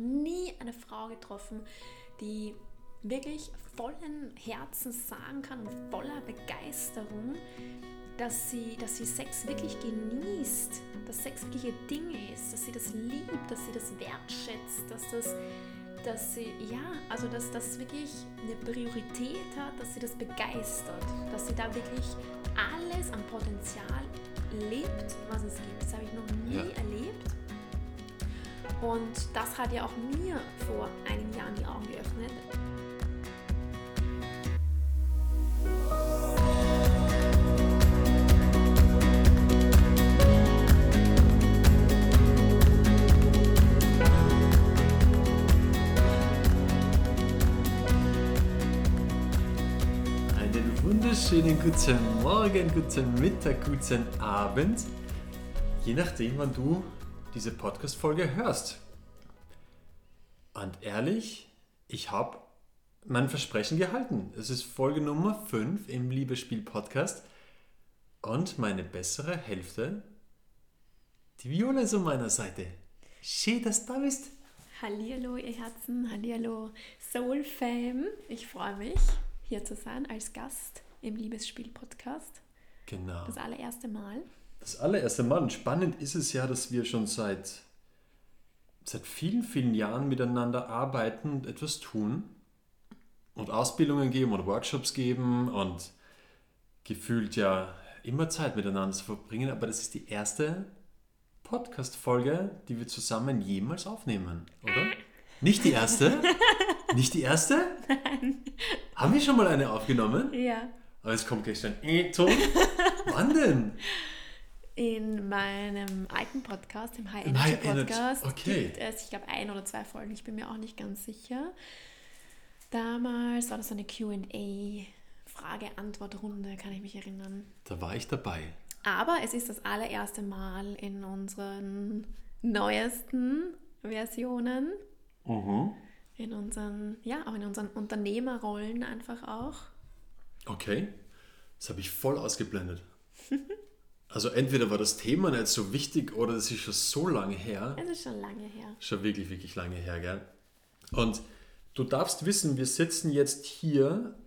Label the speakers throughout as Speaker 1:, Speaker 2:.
Speaker 1: nie eine Frau getroffen, die wirklich vollen Herzens sagen kann und voller Begeisterung, dass sie, dass sie Sex wirklich genießt, dass Sex wirklich ihr Ding ist, dass sie das liebt, dass sie das wertschätzt, dass das, dass sie, ja, also dass das wirklich eine Priorität hat, dass sie das begeistert, dass sie da wirklich alles an Potenzial lebt, was es gibt. Das habe ich noch nie ja. erlebt. Und das hat ja auch mir vor einigen Jahren die Augen geöffnet.
Speaker 2: wunderschönen guten Morgen, guten Mittag, guten Abend, je nachdem, wann du diese Podcast-Folge hörst. Und ehrlich, ich habe mein Versprechen gehalten. Es ist Folge Nummer 5 im Liebesspiel-Podcast und meine bessere Hälfte, die Viola ist an meiner Seite. Schön, dass du da bist.
Speaker 1: Hallihallo, ihr Herzen, Hallihallo, Soul Fam. Ich freue mich, hier zu sein als Gast im Liebesspiel-Podcast.
Speaker 2: Genau.
Speaker 1: Das allererste Mal.
Speaker 2: Das allererste Mal. Und spannend ist es ja, dass wir schon seit, seit vielen, vielen Jahren miteinander arbeiten und etwas tun und Ausbildungen geben und Workshops geben und gefühlt ja immer Zeit miteinander zu verbringen. Aber das ist die erste Podcast-Folge, die wir zusammen jemals aufnehmen, oder? Nicht die erste? Nicht die erste? Nein. Haben wir schon mal eine aufgenommen?
Speaker 1: Ja.
Speaker 2: Aber es kommt gleich ein E-Ton. Wann denn?
Speaker 1: In meinem alten Podcast, im High Energy Podcast,
Speaker 2: okay.
Speaker 1: gibt es, ich glaube, ein oder zwei Folgen, ich bin mir auch nicht ganz sicher. Damals war das so eine QA, Frage-Antwort-Runde, kann ich mich erinnern.
Speaker 2: Da war ich dabei.
Speaker 1: Aber es ist das allererste Mal in unseren neuesten Versionen.
Speaker 2: Mhm.
Speaker 1: In unseren, ja, auch in unseren Unternehmerrollen einfach auch.
Speaker 2: Okay, das habe ich voll ausgeblendet. Also entweder war das Thema nicht so wichtig oder das ist schon so lange her.
Speaker 1: Es ist schon lange her.
Speaker 2: Schon wirklich, wirklich lange her, gell? Und du darfst wissen, wir sitzen jetzt hier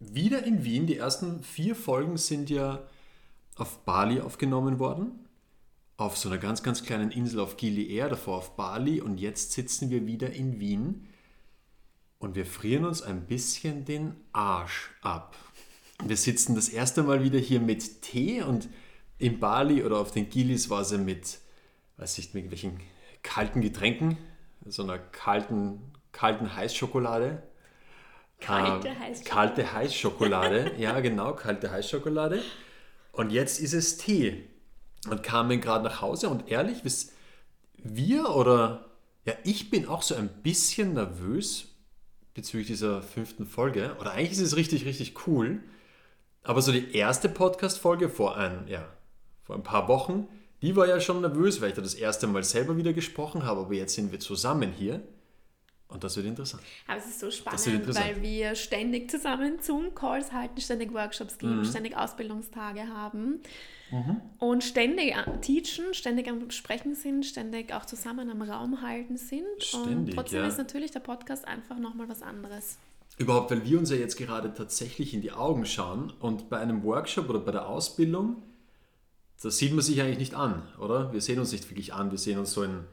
Speaker 2: wieder in Wien. Die ersten vier Folgen sind ja auf Bali aufgenommen worden. Auf so einer ganz, ganz kleinen Insel auf Gili Air, davor auf Bali. Und jetzt sitzen wir wieder in Wien und wir frieren uns ein bisschen den Arsch ab. Wir sitzen das erste Mal wieder hier mit Tee und in Bali oder auf den Gilis war sie mit, weiß ich, mit irgendwelchen kalten Getränken, so einer kalten, kalten Heißschokolade.
Speaker 1: Kalte äh, Heißschokolade.
Speaker 2: Kalte Heißschokolade, ja genau, kalte Heißschokolade. Und jetzt ist es Tee. Und kamen gerade nach Hause und ehrlich, wir oder ja, ich bin auch so ein bisschen nervös, bezüglich dieser fünften Folge. Oder eigentlich ist es richtig, richtig cool. Aber so die erste Podcast-Folge vor ein, ja, vor ein paar Wochen, die war ja schon nervös, weil ich da das erste Mal selber wieder gesprochen habe. Aber jetzt sind wir zusammen hier. Und das wird interessant.
Speaker 1: Aber es ist so spannend, weil wir ständig zusammen Zoom-Calls halten, ständig Workshops geben, mhm. ständig Ausbildungstage haben mhm. und ständig teachen, ständig am Sprechen sind, ständig auch zusammen am Raum halten sind. Ständig, und trotzdem ja. ist natürlich der Podcast einfach nochmal was anderes.
Speaker 2: Überhaupt, weil wir uns ja jetzt gerade tatsächlich in die Augen schauen und bei einem Workshop oder bei der Ausbildung, das sieht man sich eigentlich nicht an, oder? Wir sehen uns nicht wirklich an, wir sehen uns so in,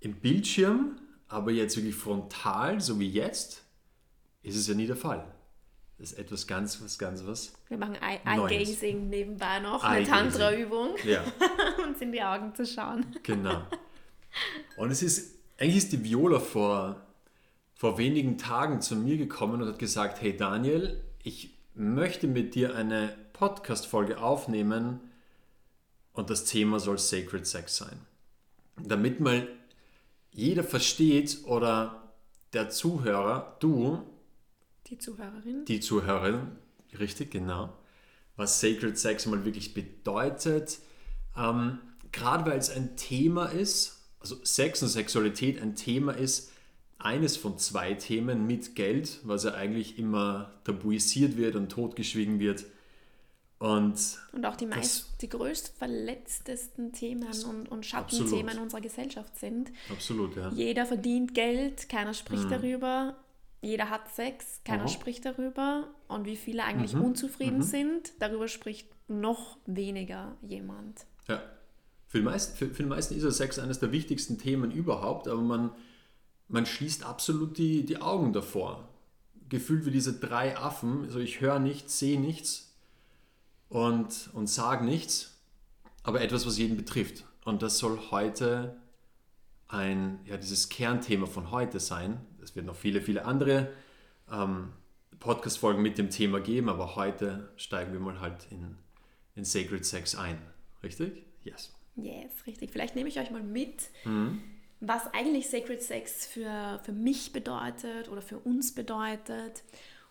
Speaker 2: im Bildschirm, aber jetzt wirklich frontal, so wie jetzt, ist es ja nie der Fall. Das ist etwas ganz, was ganz was.
Speaker 1: Wir machen Eye-Gazing nebenbei noch, eine Tantra-Übung,
Speaker 2: ja.
Speaker 1: uns in die Augen zu schauen.
Speaker 2: Genau. Und es ist, eigentlich ist die Viola vor, vor wenigen Tagen zu mir gekommen und hat gesagt, hey Daniel, ich möchte mit dir eine Podcast-Folge aufnehmen und das Thema soll Sacred Sex sein. Damit mal jeder versteht oder der Zuhörer, du,
Speaker 1: die Zuhörerin.
Speaker 2: Die Zuhörerin, richtig, genau. Was Sacred Sex mal wirklich bedeutet. Ähm, Gerade weil es ein Thema ist, also Sex und Sexualität ein Thema ist, eines von zwei Themen mit Geld, was ja eigentlich immer tabuisiert wird und totgeschwiegen wird. Und,
Speaker 1: und auch die meist, die größt verletztesten Themen und, und Schattenthemen absolut. unserer Gesellschaft sind.
Speaker 2: Absolut, ja.
Speaker 1: Jeder verdient Geld, keiner spricht mhm. darüber. Jeder hat Sex, keiner Aha. spricht darüber. Und wie viele eigentlich mhm. unzufrieden mhm. sind, darüber spricht noch weniger jemand.
Speaker 2: Ja. Für die, meisten, für, für die meisten ist ja Sex eines der wichtigsten Themen überhaupt, aber man, man schließt absolut die, die Augen davor. Gefühlt wie diese drei Affen, also ich höre nichts, sehe nichts und, und sage nichts, aber etwas, was jeden betrifft. Und das soll heute ein, ja, dieses Kernthema von heute sein. Es wird noch viele, viele andere ähm, Podcast-Folgen mit dem Thema geben, aber heute steigen wir mal halt in, in Sacred Sex ein. Richtig? Yes.
Speaker 1: Yes, richtig. Vielleicht nehme ich euch mal mit, mhm. Was eigentlich Sacred Sex für, für mich bedeutet oder für uns bedeutet.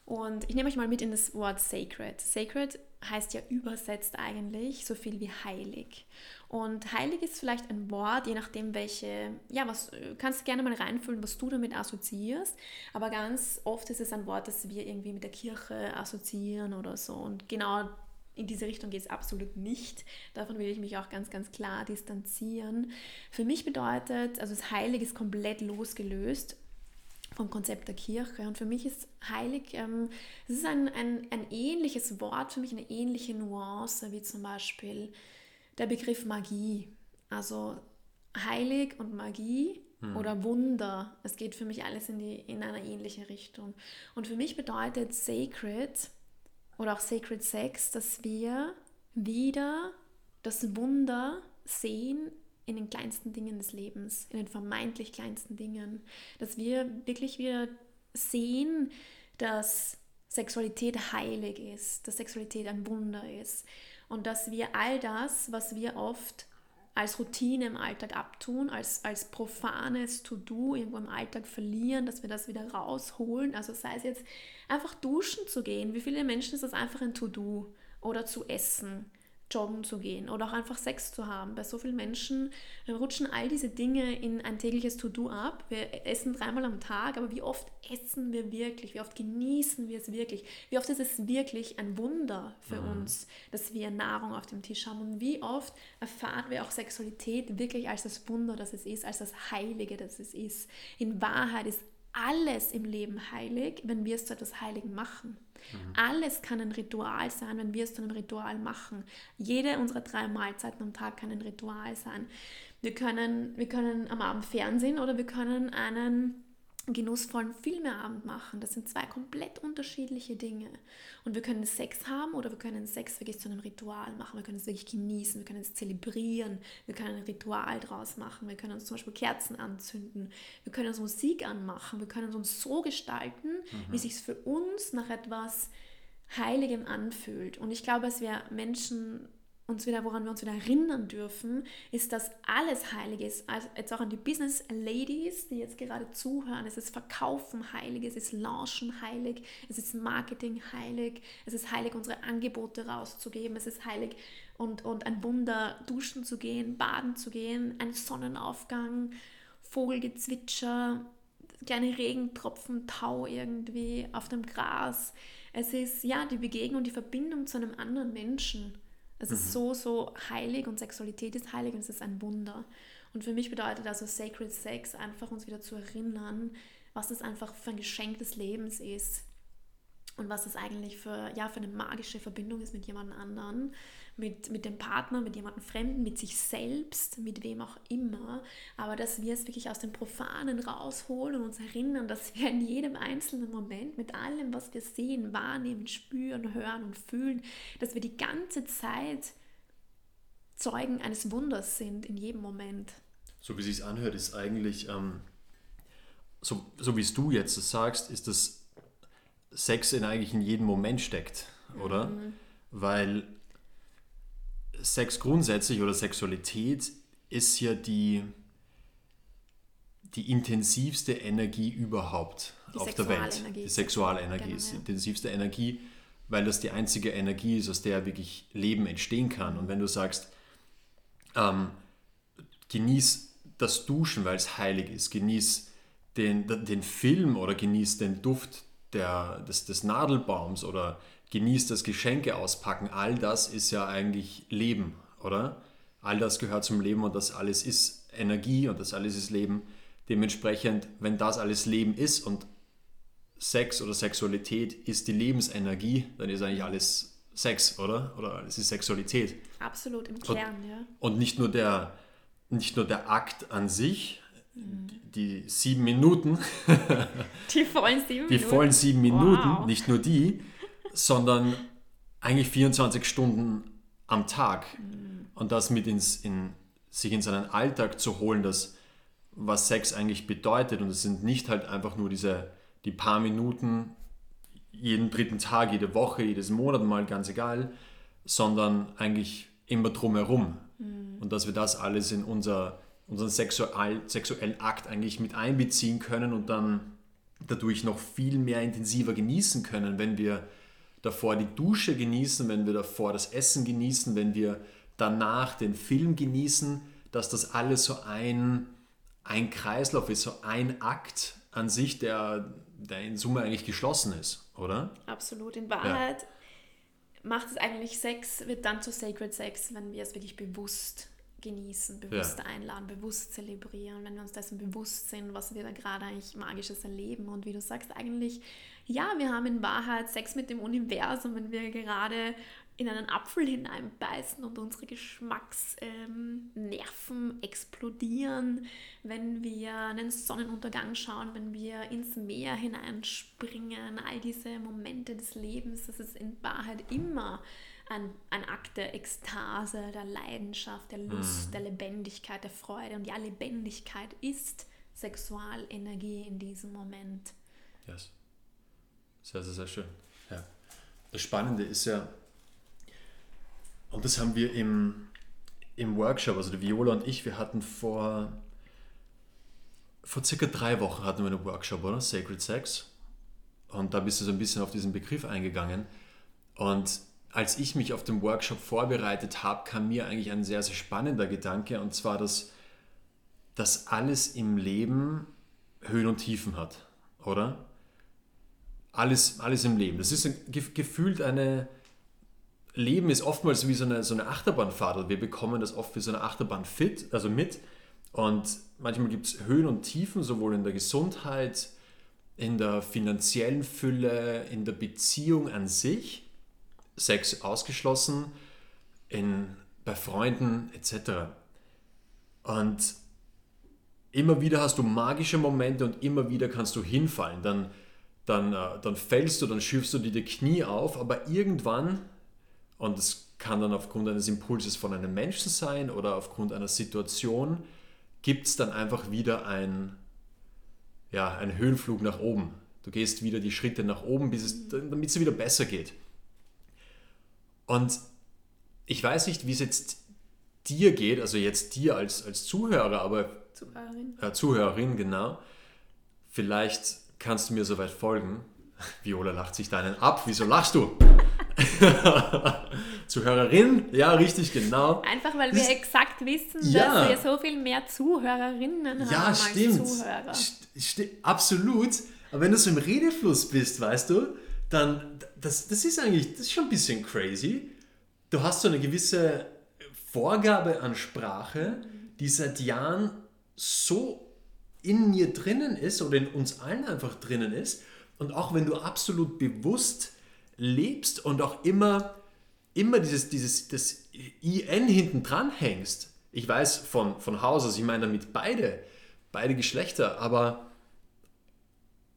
Speaker 1: Und ich nehme euch mal mit in das Wort Sacred. Sacred heißt ja übersetzt eigentlich so viel wie heilig. Und heilig ist vielleicht ein Wort, je nachdem welche, ja, was kannst du gerne mal reinfühlen, was du damit assoziierst. Aber ganz oft ist es ein Wort, das wir irgendwie mit der Kirche assoziieren oder so. Und genau in diese Richtung geht es absolut nicht. Davon will ich mich auch ganz, ganz klar distanzieren. Für mich bedeutet, also das Heilig ist komplett losgelöst vom Konzept der Kirche. Und für mich ist heilig, ähm, es ist ein, ein, ein ähnliches Wort, für mich eine ähnliche Nuance wie zum Beispiel der Begriff Magie. Also heilig und Magie hm. oder Wunder. Es geht für mich alles in, die, in eine ähnliche Richtung. Und für mich bedeutet sacred oder auch Sacred Sex, dass wir wieder das Wunder sehen in den kleinsten Dingen des Lebens, in den vermeintlich kleinsten Dingen. Dass wir wirklich wieder sehen, dass Sexualität heilig ist, dass Sexualität ein Wunder ist und dass wir all das, was wir oft als Routine im Alltag abtun, als, als profanes To-Do irgendwo im Alltag verlieren, dass wir das wieder rausholen. Also sei es jetzt einfach duschen zu gehen. Wie viele Menschen ist das einfach ein To-Do? Oder zu essen joggen zu gehen oder auch einfach Sex zu haben. Bei so vielen Menschen rutschen all diese Dinge in ein tägliches To-Do ab. Wir essen dreimal am Tag, aber wie oft essen wir wirklich? Wie oft genießen wir es wirklich? Wie oft ist es wirklich ein Wunder für mhm. uns, dass wir Nahrung auf dem Tisch haben? Und wie oft erfahren wir auch Sexualität wirklich als das Wunder, das es ist, als das Heilige, das es ist? In Wahrheit ist alles im Leben heilig, wenn wir es zu etwas Heiligen machen. Mhm. Alles kann ein Ritual sein, wenn wir es zu einem Ritual machen. Jede unserer drei Mahlzeiten am Tag kann ein Ritual sein. Wir können, wir können am Abend Fernsehen oder wir können einen genussvollen Filmeabend machen. Das sind zwei komplett unterschiedliche Dinge. Und wir können Sex haben oder wir können Sex wirklich zu einem Ritual machen. Wir können es wirklich genießen, wir können es zelebrieren, wir können ein Ritual draus machen. Wir können uns zum Beispiel Kerzen anzünden, wir können uns Musik anmachen, wir können uns so gestalten, mhm. wie sich für uns nach etwas Heiligem anfühlt. Und ich glaube, dass wir Menschen uns wieder, woran wir uns wieder erinnern dürfen, ist, dass alles heilig ist. Also jetzt auch an die Business Ladies, die jetzt gerade zuhören. Es ist Verkaufen heilig, es ist Launchen heilig, es ist Marketing heilig, es ist heilig, unsere Angebote rauszugeben, es ist heilig und, und ein Wunder, duschen zu gehen, baden zu gehen, ein Sonnenaufgang, Vogelgezwitscher, kleine Regentropfen, Tau irgendwie auf dem Gras. Es ist ja die Begegnung, die Verbindung zu einem anderen Menschen. Es mhm. ist so, so heilig und Sexualität ist heilig und es ist ein Wunder. Und für mich bedeutet also Sacred Sex einfach uns wieder zu erinnern, was das einfach für ein Geschenk des Lebens ist und was das eigentlich für, ja, für eine magische Verbindung ist mit jemand anderen mit, mit dem Partner, mit jemandem Fremden, mit sich selbst, mit wem auch immer, aber dass wir es wirklich aus dem Profanen rausholen und uns erinnern, dass wir in jedem einzelnen Moment mit allem, was wir sehen, wahrnehmen, spüren, hören und fühlen, dass wir die ganze Zeit Zeugen eines Wunders sind in jedem Moment.
Speaker 2: So wie es sich anhört, ist eigentlich, ähm, so, so wie es du jetzt sagst, ist das Sex in eigentlich in jedem Moment steckt, oder? Mhm. Weil Sex grundsätzlich oder Sexualität ist ja die, die intensivste Energie überhaupt die auf der Welt. Die Sexualenergie genau, ist die intensivste Energie, weil das die einzige Energie ist, aus der wirklich Leben entstehen kann. Und wenn du sagst, ähm, genieß das Duschen, weil es heilig ist, genieß den, den Film oder genieß den Duft der, des, des Nadelbaums oder genießt das Geschenke auspacken, all das ist ja eigentlich Leben, oder? All das gehört zum Leben und das alles ist Energie und das alles ist Leben. Dementsprechend, wenn das alles Leben ist und Sex oder Sexualität ist die Lebensenergie, dann ist eigentlich alles Sex, oder? Oder es ist Sexualität.
Speaker 1: Absolut im Kern,
Speaker 2: und,
Speaker 1: ja.
Speaker 2: Und nicht nur der, nicht nur der Akt an sich, mhm. die sieben Minuten.
Speaker 1: die vollen sieben
Speaker 2: die
Speaker 1: Minuten.
Speaker 2: vollen sieben Minuten,
Speaker 1: Wow.
Speaker 2: nicht nur die, sondern eigentlich 24 Stunden am Tag. Und das mit ins, in, sich in seinen Alltag zu holen, das, was Sex eigentlich bedeutet. Und es sind nicht halt einfach nur diese, die paar Minuten jeden dritten Tag, jede Woche, jedes Monat mal, ganz egal, sondern eigentlich immer drumherum. Und dass wir das alles in unser, unseren sexual, sexuellen Akt eigentlich mit einbeziehen können und dann dadurch noch viel mehr intensiver genießen können, wenn wir davor die Dusche genießen, wenn wir davor das Essen genießen, wenn wir danach den Film genießen, dass das alles so ein, ein Kreislauf ist, so ein Akt an sich, der, der in Summe eigentlich geschlossen ist, oder?
Speaker 1: Absolut. In Wahrheit macht es eigentlich Sex, wird dann zu Sacred Sex, wenn wir es wirklich bewusst genießen, bewusst
Speaker 2: Ja.
Speaker 1: einladen, bewusst zelebrieren, wenn wir uns dessen bewusst sind, was wir da gerade eigentlich Magisches erleben. Und wie du sagst, eigentlich, ja, wir haben in Wahrheit Sex mit dem Universum, wenn wir gerade in einen Apfel hineinbeißen und unsere Geschmacksnerven ähm, explodieren, wenn wir einen Sonnenuntergang schauen, wenn wir ins Meer hineinspringen, all diese Momente des Lebens, das ist in Wahrheit immer ein, ein Akt der Ekstase, der Leidenschaft, der Lust, der Lebendigkeit, der Freude. Und ja, Lebendigkeit ist Sexualenergie in diesem Moment.
Speaker 2: Yes. Sehr, sehr, sehr schön. Ja. Das Spannende ist ja, und das haben wir im, im Workshop, also die Viola und ich, wir hatten vor, vor circa drei Wochen hatten wir einen Workshop, oder? Sacred Sex. Und da bist du so ein bisschen auf diesen Begriff eingegangen. Und als ich mich auf den Workshop vorbereitet habe, kam mir eigentlich ein sehr, sehr spannender Gedanke, und zwar, dass, dass alles im Leben Höhen und Tiefen hat, oder? Alles, alles im Leben. Das ist ein, gef- gefühlt eine. Leben ist oftmals wie so eine, so eine Achterbahnfahrt. Also Wir bekommen das oft wie so eine Achterbahn fit, also mit. Und manchmal gibt es Höhen und Tiefen, sowohl in der Gesundheit, in der finanziellen Fülle, in der Beziehung an sich, Sex ausgeschlossen, in, bei Freunden etc. Und immer wieder hast du magische Momente und immer wieder kannst du hinfallen. Dann, dann, äh, dann fällst du, dann schürfst du dir die Knie auf, aber irgendwann, und es kann dann aufgrund eines Impulses von einem Menschen sein oder aufgrund einer Situation, gibt es dann einfach wieder ein, ja, einen Höhenflug nach oben. Du gehst wieder die Schritte nach oben, bis es, damit es wieder besser geht. Und ich weiß nicht, wie es jetzt dir geht, also jetzt dir als, als Zuhörer, aber
Speaker 1: Zuhörerin.
Speaker 2: äh, Zuhörerin, genau. Vielleicht kannst du mir soweit folgen. Viola lacht sich deinen ab. Wieso lachst du? Zuhörerin? Ja, richtig, genau.
Speaker 1: Einfach weil wir exakt wissen,
Speaker 2: Ja.
Speaker 1: dass wir so viel mehr Zuhörerinnen haben
Speaker 2: Ja,
Speaker 1: als
Speaker 2: stimmt.
Speaker 1: Zuhörer.
Speaker 2: St sti- absolut. Aber wenn du so im Redefluss bist, weißt du, dann, das, das ist eigentlich, das ist schon ein bisschen crazy. Du hast so eine gewisse Vorgabe an Sprache, die seit Jahren so in mir drinnen ist oder in uns allen einfach drinnen ist. Und auch wenn du absolut bewusst lebst und auch immer, immer dieses, dieses das IN hinten dran hängst. Ich weiß von, von Haus aus, ich meine damit beide, beide Geschlechter, aber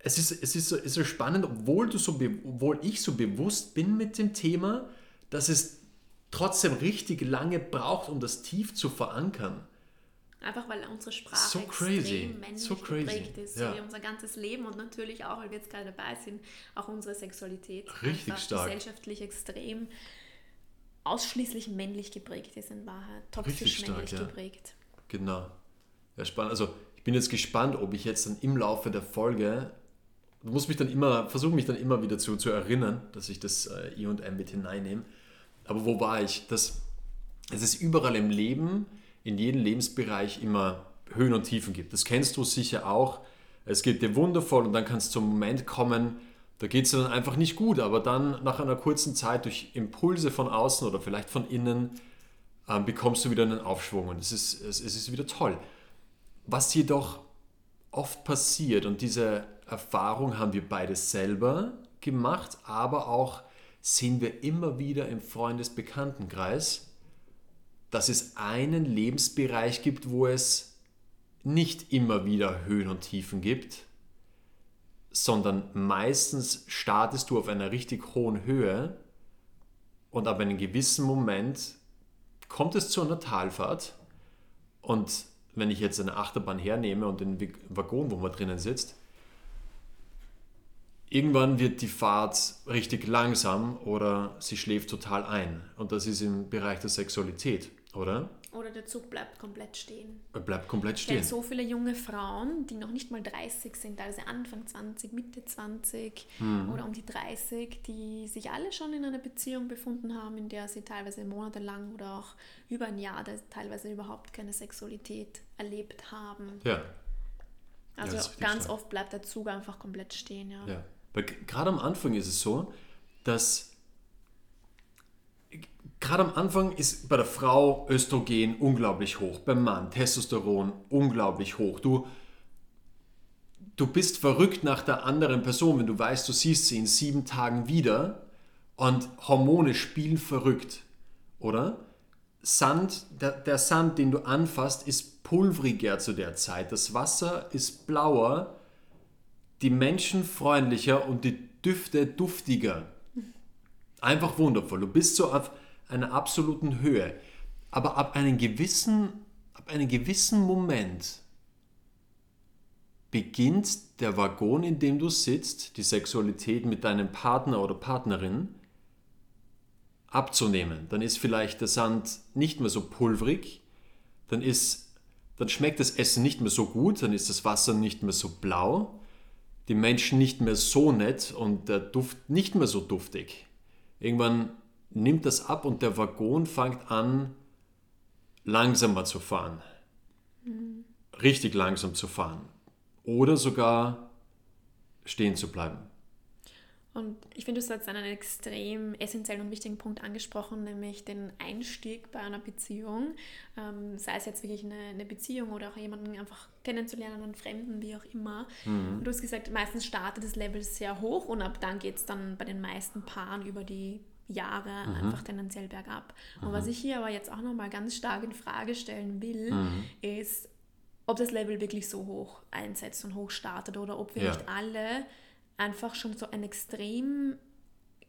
Speaker 2: es ist, es ist, so, es ist so spannend, obwohl, du so, obwohl ich so bewusst bin mit dem Thema, dass es trotzdem richtig lange braucht, um das tief zu verankern.
Speaker 1: Einfach weil unsere Sprache
Speaker 2: So crazy.
Speaker 1: extrem männlich
Speaker 2: So
Speaker 1: geprägt ist,
Speaker 2: Ja.
Speaker 1: so wie unser ganzes Leben und natürlich auch, weil wir jetzt gerade dabei sind, auch unsere Sexualität
Speaker 2: Richtig stark.
Speaker 1: gesellschaftlich extrem ausschließlich männlich geprägt ist in Wahrheit, toxisch
Speaker 2: Richtig stark,
Speaker 1: männlich
Speaker 2: ja.
Speaker 1: geprägt.
Speaker 2: Genau. Ja, spannend. Also ich bin jetzt gespannt, ob ich jetzt dann im Laufe der Folge, du musst mich dann immer, versuche mich dann immer wieder zu, zu erinnern, dass ich das äh, I und M mit hineinnehme. Aber wo war ich? Das, es ist überall im Leben, in jedem Lebensbereich immer Höhen und Tiefen gibt. Das kennst du sicher auch. Es geht dir wundervoll und dann kann es zum Moment kommen, Da geht es dann einfach nicht gut, aber dann nach einer kurzen Zeit durch Impulse von außen oder vielleicht von innen ähm, bekommst du wieder einen Aufschwung und es ist, es, es ist wieder toll. Was jedoch oft passiert und diese Erfahrung haben wir beide selber gemacht, aber auch sehen wir immer wieder im Freundesbekanntenkreis, dass es einen Lebensbereich gibt, wo es nicht immer wieder Höhen und Tiefen gibt, sondern meistens startest du auf einer richtig hohen Höhe und ab einem gewissen Moment kommt es zu einer Talfahrt und wenn ich jetzt eine Achterbahn hernehme und den Waggon, wo man drinnen sitzt, irgendwann wird die Fahrt richtig langsam oder sie schläft total ein. Und das ist im Bereich der Sexualität, oder?
Speaker 1: Oder der Zug bleibt komplett stehen.
Speaker 2: Er bleibt komplett stehen.
Speaker 1: so viele junge Frauen, die noch nicht mal 30 sind, also Anfang 20, Mitte 20
Speaker 2: Hm.
Speaker 1: oder um die 30, die sich alle schon in einer Beziehung befunden haben, in der sie teilweise monatelang oder auch über ein Jahr teilweise überhaupt keine Sexualität erlebt haben.
Speaker 2: Ja,
Speaker 1: Also
Speaker 2: richtig
Speaker 1: ganz oft bleibt der Zug einfach komplett stehen, ja.
Speaker 2: ja. Weil gerade am Anfang ist es so, dass gerade am Anfang ist bei der Frau Östrogen unglaublich hoch, beim Mann Testosteron unglaublich hoch. Du, du bist verrückt nach der anderen Person, wenn du weißt, du siehst sie in sieben Tagen wieder und Hormone spielen verrückt, oder? Sand, der, der Sand, den du anfasst, ist pulveriger zu der Zeit. Das Wasser ist blauer, die Menschen freundlicher und die Düfte duftiger. Einfach wundervoll. Du bist so auf einer absoluten Höhe. Aber ab einem gewissen, ab einem gewissen Moment beginnt der Waggon, in dem du sitzt, die Sexualität mit deinem Partner oder Partnerin abzunehmen. Dann ist vielleicht der Sand nicht mehr so pulverig, dann, ist, dann schmeckt das Essen nicht mehr so gut, dann ist das Wasser nicht mehr so blau, die Menschen nicht mehr so nett und der Duft nicht mehr so duftig. Irgendwann nimmt das ab und der Waggon fängt an, langsamer zu fahren. Richtig langsam zu fahren. Oder sogar stehen zu bleiben.
Speaker 1: Und ich finde, du hast jetzt einen extrem essentiellen und wichtigen Punkt angesprochen, nämlich den Einstieg bei einer Beziehung. Ähm, sei es jetzt wirklich eine, eine Beziehung oder auch jemanden einfach kennenzulernen, einen Fremden, wie auch immer. Und du hast gesagt, meistens startet das Level sehr hoch und ab dann geht es dann bei den meisten Paaren über die Jahre einfach tendenziell bergab. Und was ich hier aber jetzt auch nochmal ganz stark in Frage stellen will, ist, ob das Level wirklich so hoch einsetzt und hoch startet oder ob wir
Speaker 2: Ja.
Speaker 1: nicht alle einfach schon so ein extrem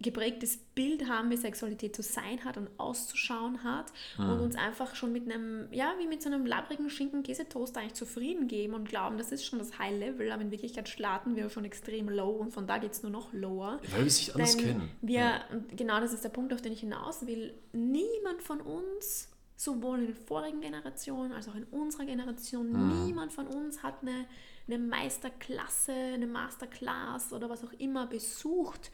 Speaker 1: geprägtes Bild haben, wie Sexualität zu sein hat und auszuschauen hat und uns einfach schon mit einem, ja, wie mit so einem labbrigen Schinken-Käsetoast eigentlich zufrieden geben und glauben, das ist schon das High Level, aber in Wirklichkeit starten wir schon extrem low und von da geht es nur noch lower.
Speaker 2: Weil wir es nicht anders kennen.
Speaker 1: Wir, und genau das ist der Punkt, auf den ich hinaus will. Niemand von uns, sowohl in den vorigen Generationen als auch in unserer Generation, niemand von uns hat eine, eine Meisterklasse, eine Masterclass oder was auch immer besucht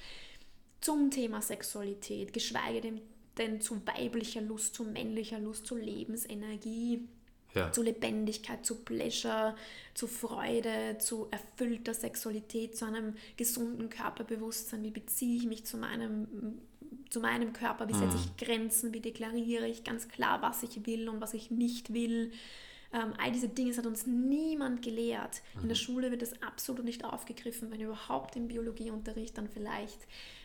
Speaker 1: zum Thema Sexualität, geschweige denn, denn zu weiblicher Lust, zu männlicher Lust, zu Lebensenergie
Speaker 2: Ja.
Speaker 1: zu Lebendigkeit, zu Pleasure, zu Freude, zu erfüllter Sexualität, zu einem gesunden Körperbewusstsein. Wie beziehe ich mich zu meinem, zu meinem Körper? Wie setze ich Grenzen? Wie deklariere ich ganz klar, was ich will und was ich nicht will? Ähm, all diese Dinge das hat uns niemand gelehrt. In der Schule wird das absolut nicht aufgegriffen, wenn überhaupt im Biologieunterricht dann vielleicht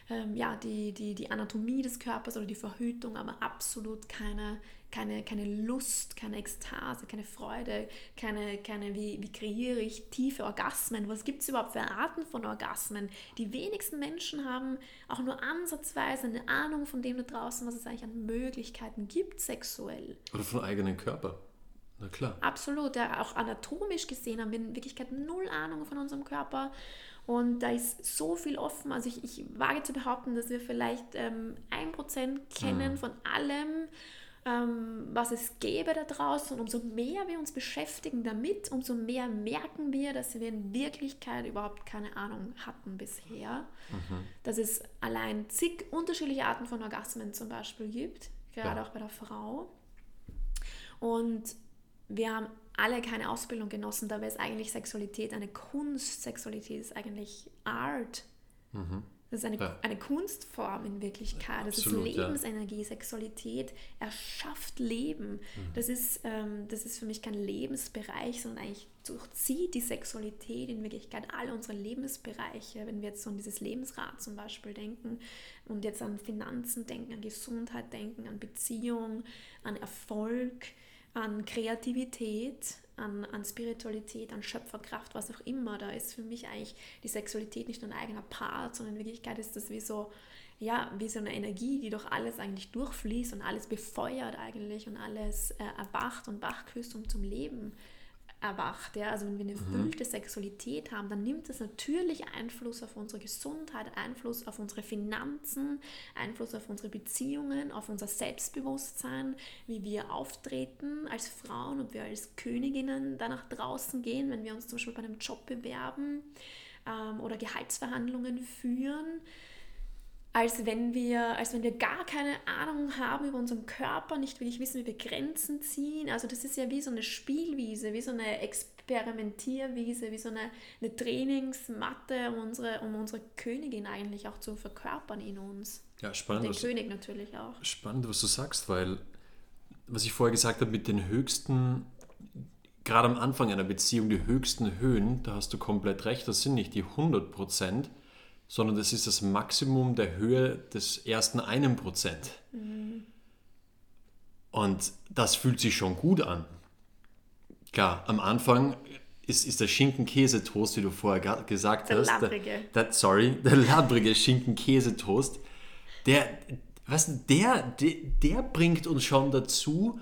Speaker 1: ähm, ja, die, die, die Anatomie des Körpers oder die Verhütung, aber absolut keine, keine, keine Lust, keine Ekstase, keine Freude, keine, keine wie, wie kreiere ich tiefe Orgasmen, was gibt es überhaupt für Arten von Orgasmen. Die wenigsten Menschen haben auch nur ansatzweise eine Ahnung von dem da draußen, was es eigentlich an Möglichkeiten gibt sexuell.
Speaker 2: Oder von eigenen Körper. Na klar.
Speaker 1: Absolut, ja, auch anatomisch gesehen haben wir in Wirklichkeit null Ahnung von unserem Körper. Und da ist so viel offen. Also ich, ich wage zu behaupten, dass wir vielleicht ähm, ein Prozent kennen von allem, ähm, was es gäbe da draußen. Und umso mehr wir uns beschäftigen damit, umso mehr merken wir, dass wir in Wirklichkeit überhaupt keine Ahnung hatten bisher. Dass es allein zig unterschiedliche Arten von Orgasmen zum Beispiel gibt, gerade
Speaker 2: Ja.
Speaker 1: auch bei der Frau. Und wir haben alle keine Ausbildung genossen, dabei ist eigentlich Sexualität eine Kunst. Sexualität ist eigentlich Art. Das ist eine,
Speaker 2: Ja.
Speaker 1: eine Kunstform in Wirklichkeit. Das
Speaker 2: Absolut,
Speaker 1: ist
Speaker 2: ja.
Speaker 1: Lebensenergie. Sexualität erschafft Leben. Das, ist, ähm, das ist für mich kein Lebensbereich, sondern eigentlich durchzieht die Sexualität in Wirklichkeit alle unsere Lebensbereiche. Wenn wir jetzt so an dieses Lebensrad zum Beispiel denken und jetzt an Finanzen denken, an Gesundheit denken, an Beziehung, an Erfolg, an Kreativität, an, an Spiritualität, an Schöpferkraft, was auch immer. Da ist für mich eigentlich die Sexualität nicht nur ein eigener Part, sondern in Wirklichkeit ist das wie so, ja, wie so eine Energie, die durch alles eigentlich durchfließt und alles befeuert eigentlich und alles äh, erwacht und wachküsst und zum Leben erwacht. Ja? Also wenn wir eine erfüllte Sexualität haben, dann nimmt das natürlich Einfluss auf unsere Gesundheit, Einfluss auf unsere Finanzen, Einfluss auf unsere Beziehungen, auf unser Selbstbewusstsein, wie wir auftreten als Frauen, ob wir als Königinnen da nach draußen gehen, wenn wir uns zum Beispiel bei einem Job bewerben ähm, oder Gehaltsverhandlungen führen als wenn wir, als wenn wir gar keine Ahnung haben über unseren Körper, nicht wirklich wissen, wie wir Grenzen ziehen. Also das ist ja wie so eine Spielwiese, wie so eine Experimentierwiese, wie so eine, eine Trainingsmatte, um unsere, um unsere Königin eigentlich auch zu verkörpern in uns.
Speaker 2: Ja, spannend,
Speaker 1: Den
Speaker 2: was,
Speaker 1: König natürlich auch.
Speaker 2: spannend, was du sagst, weil, was ich vorher gesagt habe, mit den höchsten, gerade am Anfang einer Beziehung, die höchsten Höhen, da hast du komplett recht, das sind nicht die 100 Prozent, sondern das ist das Maximum der Höhe des ersten einen Prozent. Und das fühlt sich schon gut an. Klar, am Anfang ist, ist der Schinken-Käsetoast, wie du vorher gesagt
Speaker 1: Der
Speaker 2: hast.
Speaker 1: labbrige.
Speaker 2: Der, der, sorry, der labbrige Schinken-Käsetoast. Der, was, der, der, der bringt uns schon dazu,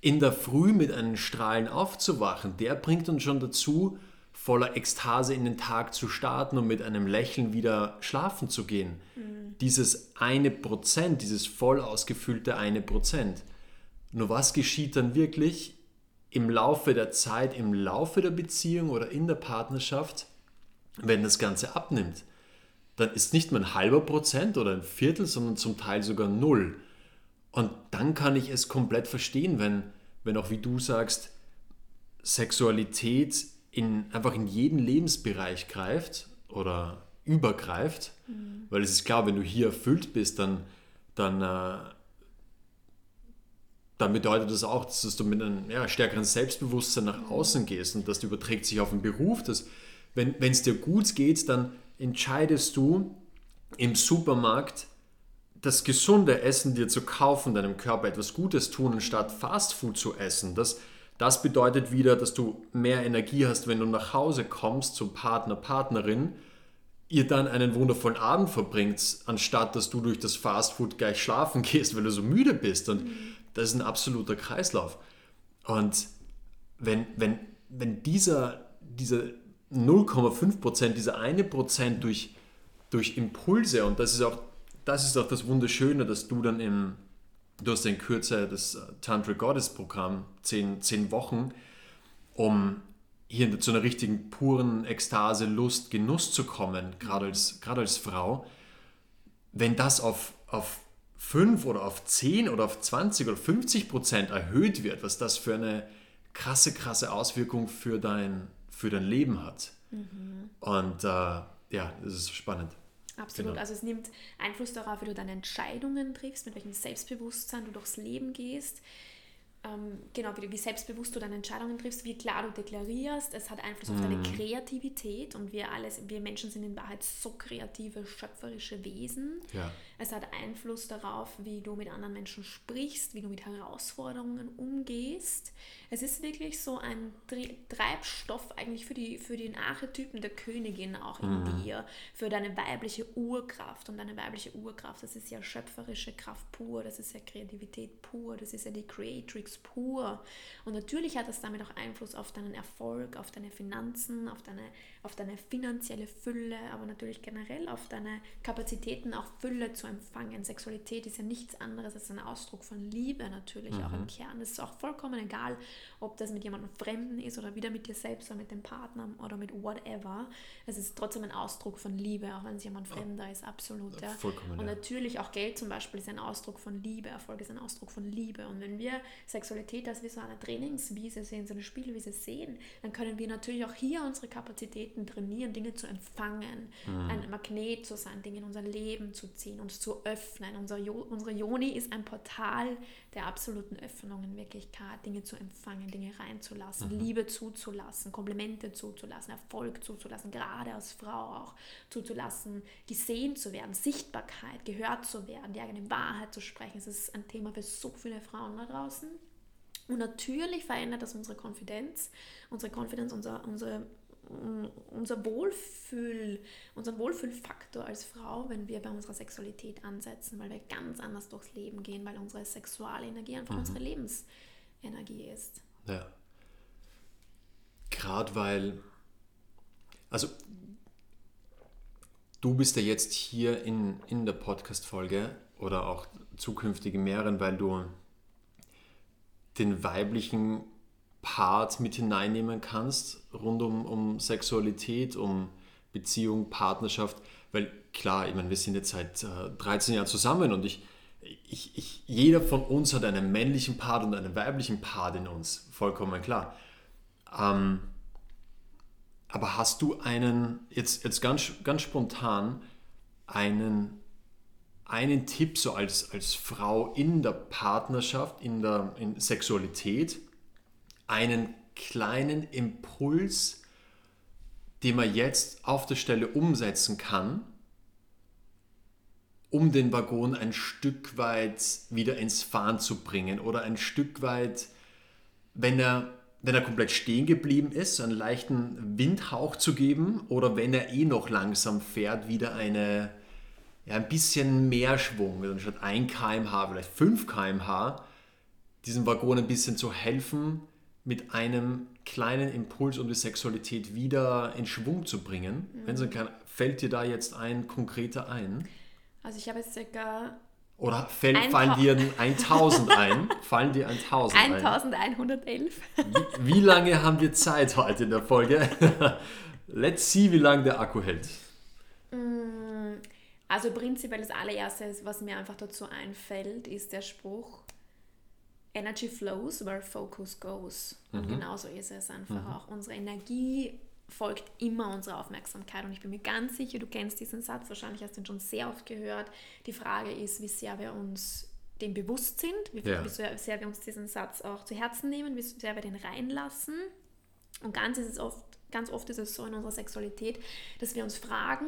Speaker 2: in der Früh mit einem Strahlen aufzuwachen. Der bringt uns schon dazu, voller Ekstase in den Tag zu starten und mit einem Lächeln wieder schlafen zu gehen. Dieses eine Prozent, dieses voll ausgefüllte eine Prozent. Nur was geschieht dann wirklich im Laufe der Zeit, im Laufe der Beziehung oder in der Partnerschaft, wenn das Ganze abnimmt? Dann ist nicht mehr ein halber Prozent oder ein Viertel, sondern zum Teil sogar null. Und dann kann ich es komplett verstehen, wenn, wenn auch wie du sagst, Sexualität in, einfach in jeden Lebensbereich greift oder übergreift. Weil es ist klar, wenn du hier erfüllt bist, dann, dann, äh, dann bedeutet das auch, dass du mit einem ja, stärkeren Selbstbewusstsein nach außen gehst und das überträgt sich auf den Beruf. Dass, wenn es dir gut geht, dann entscheidest du im Supermarkt das gesunde Essen dir zu kaufen, deinem Körper etwas Gutes tun, anstatt Fastfood zu essen. Das, das bedeutet wieder, dass du mehr Energie hast, wenn du nach Hause kommst zum Partner, Partnerin, ihr dann einen wundervollen Abend verbringt, anstatt dass du durch das Fastfood gleich schlafen gehst, weil du so müde bist. Und das ist ein absoluter Kreislauf. Und wenn, wenn, wenn dieser, dieser 0,5%, dieser eine Prozent durch, durch Impulse, und das ist auch das ist auch das Wunderschöne, dass du dann im, du hast in Kürze das äh, Tantric Goddess Programm, zehn, zehn Wochen, um hier zu einer richtigen puren Ekstase, Lust, Genuss zu kommen, gerade als, gerade als Frau. Wenn das auf, auf 5 oder auf 10 oder auf 20 oder 50 Prozent erhöht wird, was das für eine krasse, krasse Auswirkung für dein, für dein Leben hat. Und äh, ja, das ist spannend.
Speaker 1: Absolut.
Speaker 2: Genau.
Speaker 1: Also es nimmt Einfluss darauf, wie du deine Entscheidungen triffst, mit welchem Selbstbewusstsein du durchs Leben gehst. Ähm, genau, wie, wie selbstbewusst du deine Entscheidungen triffst, wie klar du deklarierst. Es hat Einfluss auf
Speaker 2: Mhm.
Speaker 1: deine Kreativität und wir alles, wir Menschen sind in Wahrheit so kreative, schöpferische Wesen.
Speaker 2: Ja.
Speaker 1: Es hat Einfluss darauf, wie du mit anderen Menschen sprichst, wie du mit Herausforderungen umgehst. Es ist wirklich so ein Treibstoff eigentlich für, die, für den Archetypen der Königin auch in dir, für deine weibliche Urkraft. Und deine weibliche Urkraft, das ist ja schöpferische Kraft pur, das ist ja Kreativität pur, das ist ja die Creatrix pur. Und natürlich hat das damit auch Einfluss auf deinen Erfolg, auf deine Finanzen, auf deine, auf deine finanzielle Fülle, aber natürlich generell auf deine Kapazitäten, auch Fülle zu empfangen. Sexualität ist ja nichts anderes als ein Ausdruck von Liebe natürlich, auch im Kern. Es ist auch vollkommen egal, ob das mit jemandem Fremden ist oder wieder mit dir selbst oder mit dem Partner oder mit whatever. Es ist trotzdem ein Ausdruck von Liebe, auch wenn es jemand Fremder ist, absolut. Ja.
Speaker 2: Vollkommen,
Speaker 1: Und natürlich auch Geld zum Beispiel ist ein Ausdruck von Liebe, Erfolg ist ein Ausdruck von Liebe. Und wenn wir Sexualität als wie so eine Trainingswiese sehen, so eine Spielwiese sehen, dann können wir natürlich auch hier unsere Kapazitäten trainieren, Dinge zu empfangen, mhm. ein Magnet zu sein, Dinge in unser Leben zu ziehen, uns zu öffnen. Unser jo unsere Yoni ist ein Portal der absoluten Öffnung in Wirklichkeit, Dinge zu empfangen, Dinge reinzulassen, mhm. Liebe zuzulassen, Komplimente zuzulassen, Erfolg zuzulassen, gerade als Frau auch zuzulassen, gesehen zu werden, Sichtbarkeit, gehört zu werden, die eigene Wahrheit zu sprechen. Es ist ein Thema für so viele Frauen da draußen. Und natürlich verändert das unsere Konfidenz, unsere Konfidenz, unser, unsere, unser Wohlfühl, unseren Wohlfühlfaktor als Frau, wenn wir bei unserer Sexualität ansetzen, weil wir ganz anders durchs Leben gehen, weil unsere Sexualenergie einfach mhm. unsere Lebensenergie ist.
Speaker 2: Ja. Gerade weil, also du bist ja jetzt hier in, in der Podcast-Folge oder auch zukünftige mehreren, weil du den weiblichen Part mit hineinnehmen kannst, rund um, um Sexualität, um Beziehung, Partnerschaft. Weil klar, ich meine, wir sind jetzt seit äh, 13 Jahren zusammen und ich, ich, ich, jeder von uns hat einen männlichen Part und einen weiblichen Part in uns, vollkommen klar. Ähm, aber hast du einen, jetzt, jetzt ganz, ganz spontan, einen einen Tipp so als, als Frau in der Partnerschaft, in der in Sexualität, einen kleinen Impuls, den man jetzt auf der Stelle umsetzen kann, um den Waggon ein Stück weit wieder ins Fahren zu bringen oder ein Stück weit, wenn er, wenn er komplett stehen geblieben ist, einen leichten Windhauch zu geben oder wenn er eh noch langsam fährt, wieder eine, ja, ein bisschen mehr Schwung, also statt 1 km/h, vielleicht 5 km/h, diesem Waggon ein bisschen zu helfen, mit einem kleinen Impuls, um die Sexualität wieder in Schwung zu bringen. Mhm. Wenn so kann, fällt dir da jetzt ein konkreter ein?
Speaker 1: Also ich habe jetzt circa
Speaker 2: oder fällt, fallen dir 1000 ein? Fallen dir 1000
Speaker 1: ein? 1111.
Speaker 2: Wie, wie lange haben wir Zeit heute in der Folge? Let's see, wie lange der Akku hält.
Speaker 1: Mm, also prinzipiell das allererste, was mir einfach dazu einfällt, ist der Spruch, Energy flows where focus goes. Und mhm. genauso ist es einfach mhm. auch. Unsere Energie folgt immer unserer Aufmerksamkeit. Und ich bin mir ganz sicher, du kennst diesen Satz, wahrscheinlich hast du ihn schon sehr oft gehört. Die Frage ist, wie sehr wir uns dem bewusst sind, wie, ja. wie sehr wir uns diesen Satz auch zu Herzen nehmen, wie sehr wir den reinlassen. Und ganz, ist es oft, ganz oft ist es so in unserer Sexualität, dass wir uns fragen,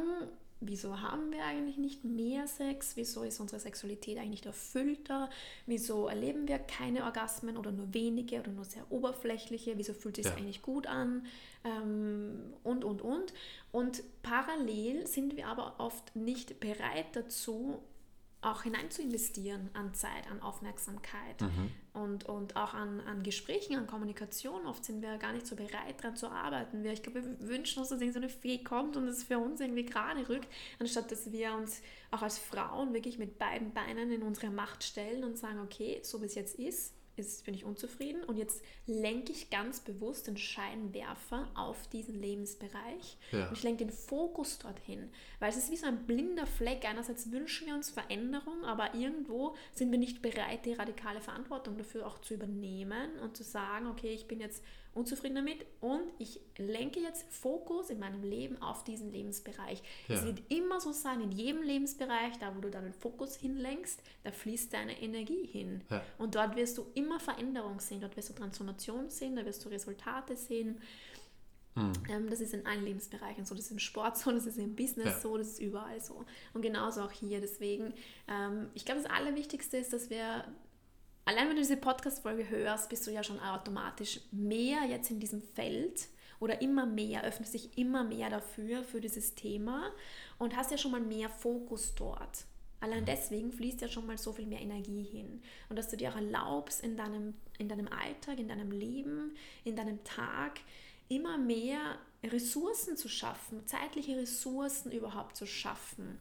Speaker 1: wieso haben wir eigentlich nicht mehr Sex? Wieso ist unsere Sexualität eigentlich nicht erfüllter? Wieso erleben wir keine Orgasmen oder nur wenige oder nur sehr oberflächliche? Wieso fühlt es sich ja. eigentlich gut an? Ähm, und, und, und. Und parallel sind wir aber oft nicht bereit dazu, auch hinein zu investieren an Zeit, an Aufmerksamkeit mhm. und, und auch an, an Gesprächen, an Kommunikation. Oft sind wir gar nicht so bereit, daran zu arbeiten. Wir, ich glaube, wir wünschen uns, dass so eine Fee kommt und es für uns irgendwie gerade rückt, anstatt dass wir uns auch als Frauen wirklich mit beiden Beinen in unsere Macht stellen und sagen, okay, so wie es jetzt ist, ist, bin ich unzufrieden und jetzt lenke ich ganz bewusst den Scheinwerfer auf diesen Lebensbereich ja. und ich lenke den Fokus dorthin, weil es ist wie so ein blinder Fleck. Einerseits wünschen wir uns Veränderung, aber irgendwo sind wir nicht bereit, die radikale Verantwortung dafür auch zu übernehmen und zu sagen, okay, ich bin jetzt unzufrieden damit und ich lenke jetzt Fokus in meinem Leben auf diesen Lebensbereich. Ja. Es wird immer so sein, in jedem Lebensbereich, da wo du deinen Fokus hinlenkst, da fließt deine Energie hin. Ja. Und dort wirst du immer Veränderung sehen, dort wirst du Transformation sehen, da wirst du Resultate sehen. Mhm. das ist in allen Lebensbereichen so, das ist im Sport so, das ist im Business ja. so, das ist überall so. Und genauso auch hier. Deswegen, ähm, ich glaube, das Allerwichtigste ist, dass wir allein wenn du diese Podcast-Folge hörst, bist du ja schon automatisch mehr jetzt in diesem Feld oder immer mehr, öffnest dich immer mehr dafür, für dieses Thema und hast ja schon mal mehr Fokus dort. Allein mhm. deswegen fließt ja schon mal so viel mehr Energie hin. Und dass du dir auch erlaubst, in deinem, in deinem Alltag, in deinem Leben, in deinem Tag immer mehr Ressourcen zu schaffen, zeitliche Ressourcen überhaupt zu schaffen,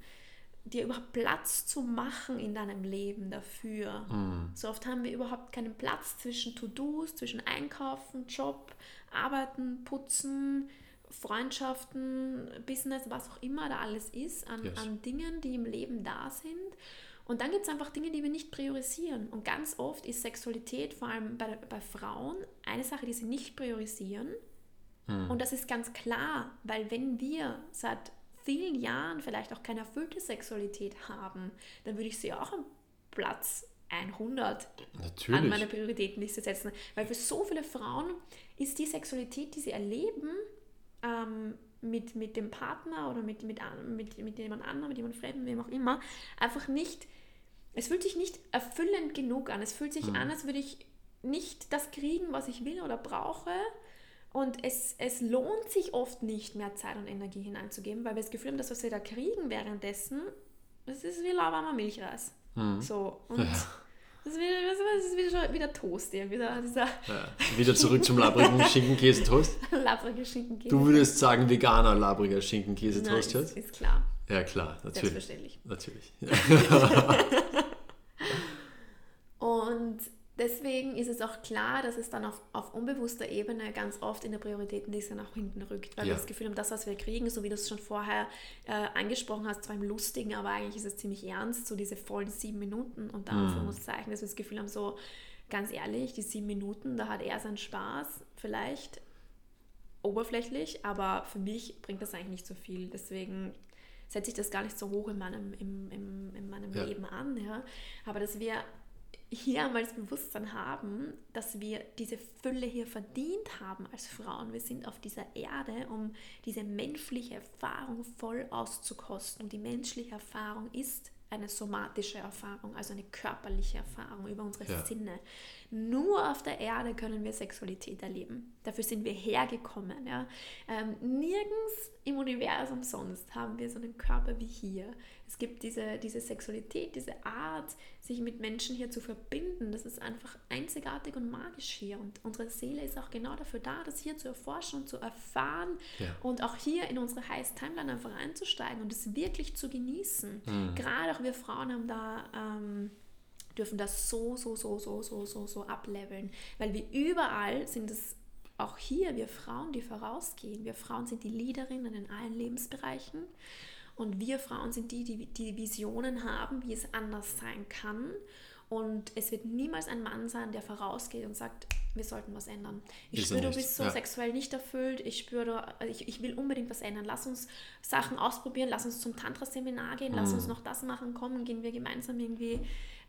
Speaker 1: dir überhaupt Platz zu machen in deinem Leben dafür. Mhm. So oft haben wir überhaupt keinen Platz zwischen To-Dos, zwischen Einkaufen, Job, Arbeiten, Putzen, Freundschaften, Business, was auch immer da alles ist, an, ja. an Dingen, die im Leben da sind. Und dann gibt es einfach Dinge, die wir nicht priorisieren. Und ganz oft ist Sexualität, vor allem bei, bei Frauen, eine Sache, die sie nicht priorisieren. Hm. Und das ist ganz klar, weil wenn wir seit vielen Jahren vielleicht auch keine erfüllte Sexualität haben, dann würde ich sie auch am Platz 100
Speaker 2: Natürlich.
Speaker 1: an meine Prioritätenliste setzen. Weil für so viele Frauen ist die Sexualität, die sie erleben, ähm, mit, mit dem Partner oder mit, mit, mit, mit jemand anderem, mit jemand Fremden, wem auch immer, einfach nicht, es fühlt sich nicht erfüllend genug an. Es fühlt sich mhm. an, als würde ich nicht das kriegen, was ich will oder brauche. Und es, es lohnt sich oft nicht mehr Zeit und Energie hineinzugeben, weil wir das Gefühl haben, dass was wir da kriegen währenddessen, das ist wie lauwarmer Milchreis. Mhm. So. Und ja. Das ist wieder, das ist wieder, wieder Toast, ja. Wieder, dieser
Speaker 2: ja, wieder zurück zum labrigen Schinkenkäse-Toast.
Speaker 1: Labriger Schinkenkäse.
Speaker 2: Du würdest sagen veganer labriger Schinkenkäse-Toast
Speaker 1: jetzt? Ist, ist klar.
Speaker 2: Ja, klar, natürlich.
Speaker 1: Selbstverständlich.
Speaker 2: Natürlich.
Speaker 1: Deswegen ist es auch klar, dass es dann auf, auf unbewusster Ebene ganz oft in der Prioritätenliste nach hinten rückt, weil ja. wir das Gefühl haben, das, was wir kriegen, so wie du es schon vorher äh, angesprochen hast, zwar im Lustigen, aber eigentlich ist es ziemlich ernst, so diese vollen sieben Minuten und da mhm. muss zeigen, dass wir das Gefühl haben, so ganz ehrlich, die sieben Minuten, da hat er seinen Spaß vielleicht oberflächlich, aber für mich bringt das eigentlich nicht so viel. Deswegen setze ich das gar nicht so hoch in meinem, im, im, in meinem ja. Leben an. Ja? Aber dass wir hier einmal das Bewusstsein haben, dass wir diese Fülle hier verdient haben als Frauen. Wir sind auf dieser Erde, um diese menschliche Erfahrung voll auszukosten. Und die menschliche Erfahrung ist eine somatische Erfahrung, also eine körperliche Erfahrung über unsere ja. Sinne. Nur auf der Erde können wir Sexualität erleben. Dafür sind wir hergekommen. Ja? Ähm, nirgends im Universum sonst haben wir so einen Körper wie hier. Es gibt diese, diese Sexualität, diese Art, sich mit Menschen hier zu verbinden. Das ist einfach einzigartig und magisch hier. Und unsere Seele ist auch genau dafür da, das hier zu erforschen und zu erfahren ja. und auch hier in unsere Highest Timeline einfach einzusteigen und es wirklich zu genießen. Mhm. Gerade auch wir Frauen haben da. Ähm, dürfen das so, so, so, so, so, so, so ableveln. Weil wir überall sind es auch hier, wir Frauen, die vorausgehen. Wir Frauen sind die Leaderinnen in allen Lebensbereichen. Und wir Frauen sind die, die die Visionen haben, wie es anders sein kann. Und es wird niemals ein Mann sein, der vorausgeht und sagt, wir sollten was ändern. Ich spüre, du bist so ja. sexuell nicht erfüllt. Ich spüre, ich, ich will unbedingt was ändern. Lass uns Sachen ausprobieren. Lass uns zum Tantra-Seminar gehen. Lass mm. uns noch das machen. Kommen, gehen wir gemeinsam irgendwie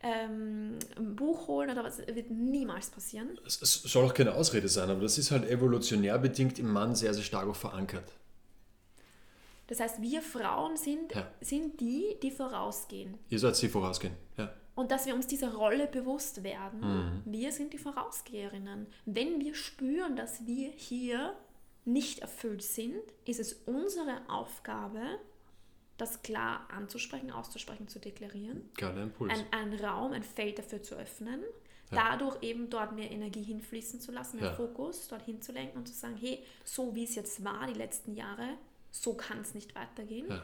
Speaker 1: ähm, ein Buch holen oder was. wird niemals passieren.
Speaker 2: Es, es soll auch keine Ausrede sein, aber das ist halt evolutionär bedingt im Mann sehr, sehr stark auch verankert.
Speaker 1: Das heißt, wir Frauen sind, ja. sind die, die vorausgehen.
Speaker 2: Ihr seid die vorausgehen, ja.
Speaker 1: Und dass wir uns dieser Rolle bewusst werden. Mhm. Wir sind die Vorausgeherinnen. Wenn wir spüren, dass wir hier nicht erfüllt sind, ist es unsere Aufgabe, das klar anzusprechen, auszusprechen, zu deklarieren.
Speaker 2: Geiler Impuls.
Speaker 1: Ein, ein Raum, ein Feld dafür zu öffnen. Ja. Dadurch eben dort mehr Energie hinfließen zu lassen, mehr ja. Fokus dort hinzulenken und zu sagen, hey, so wie es jetzt war, die letzten Jahre, so kann es nicht weitergehen. Ja.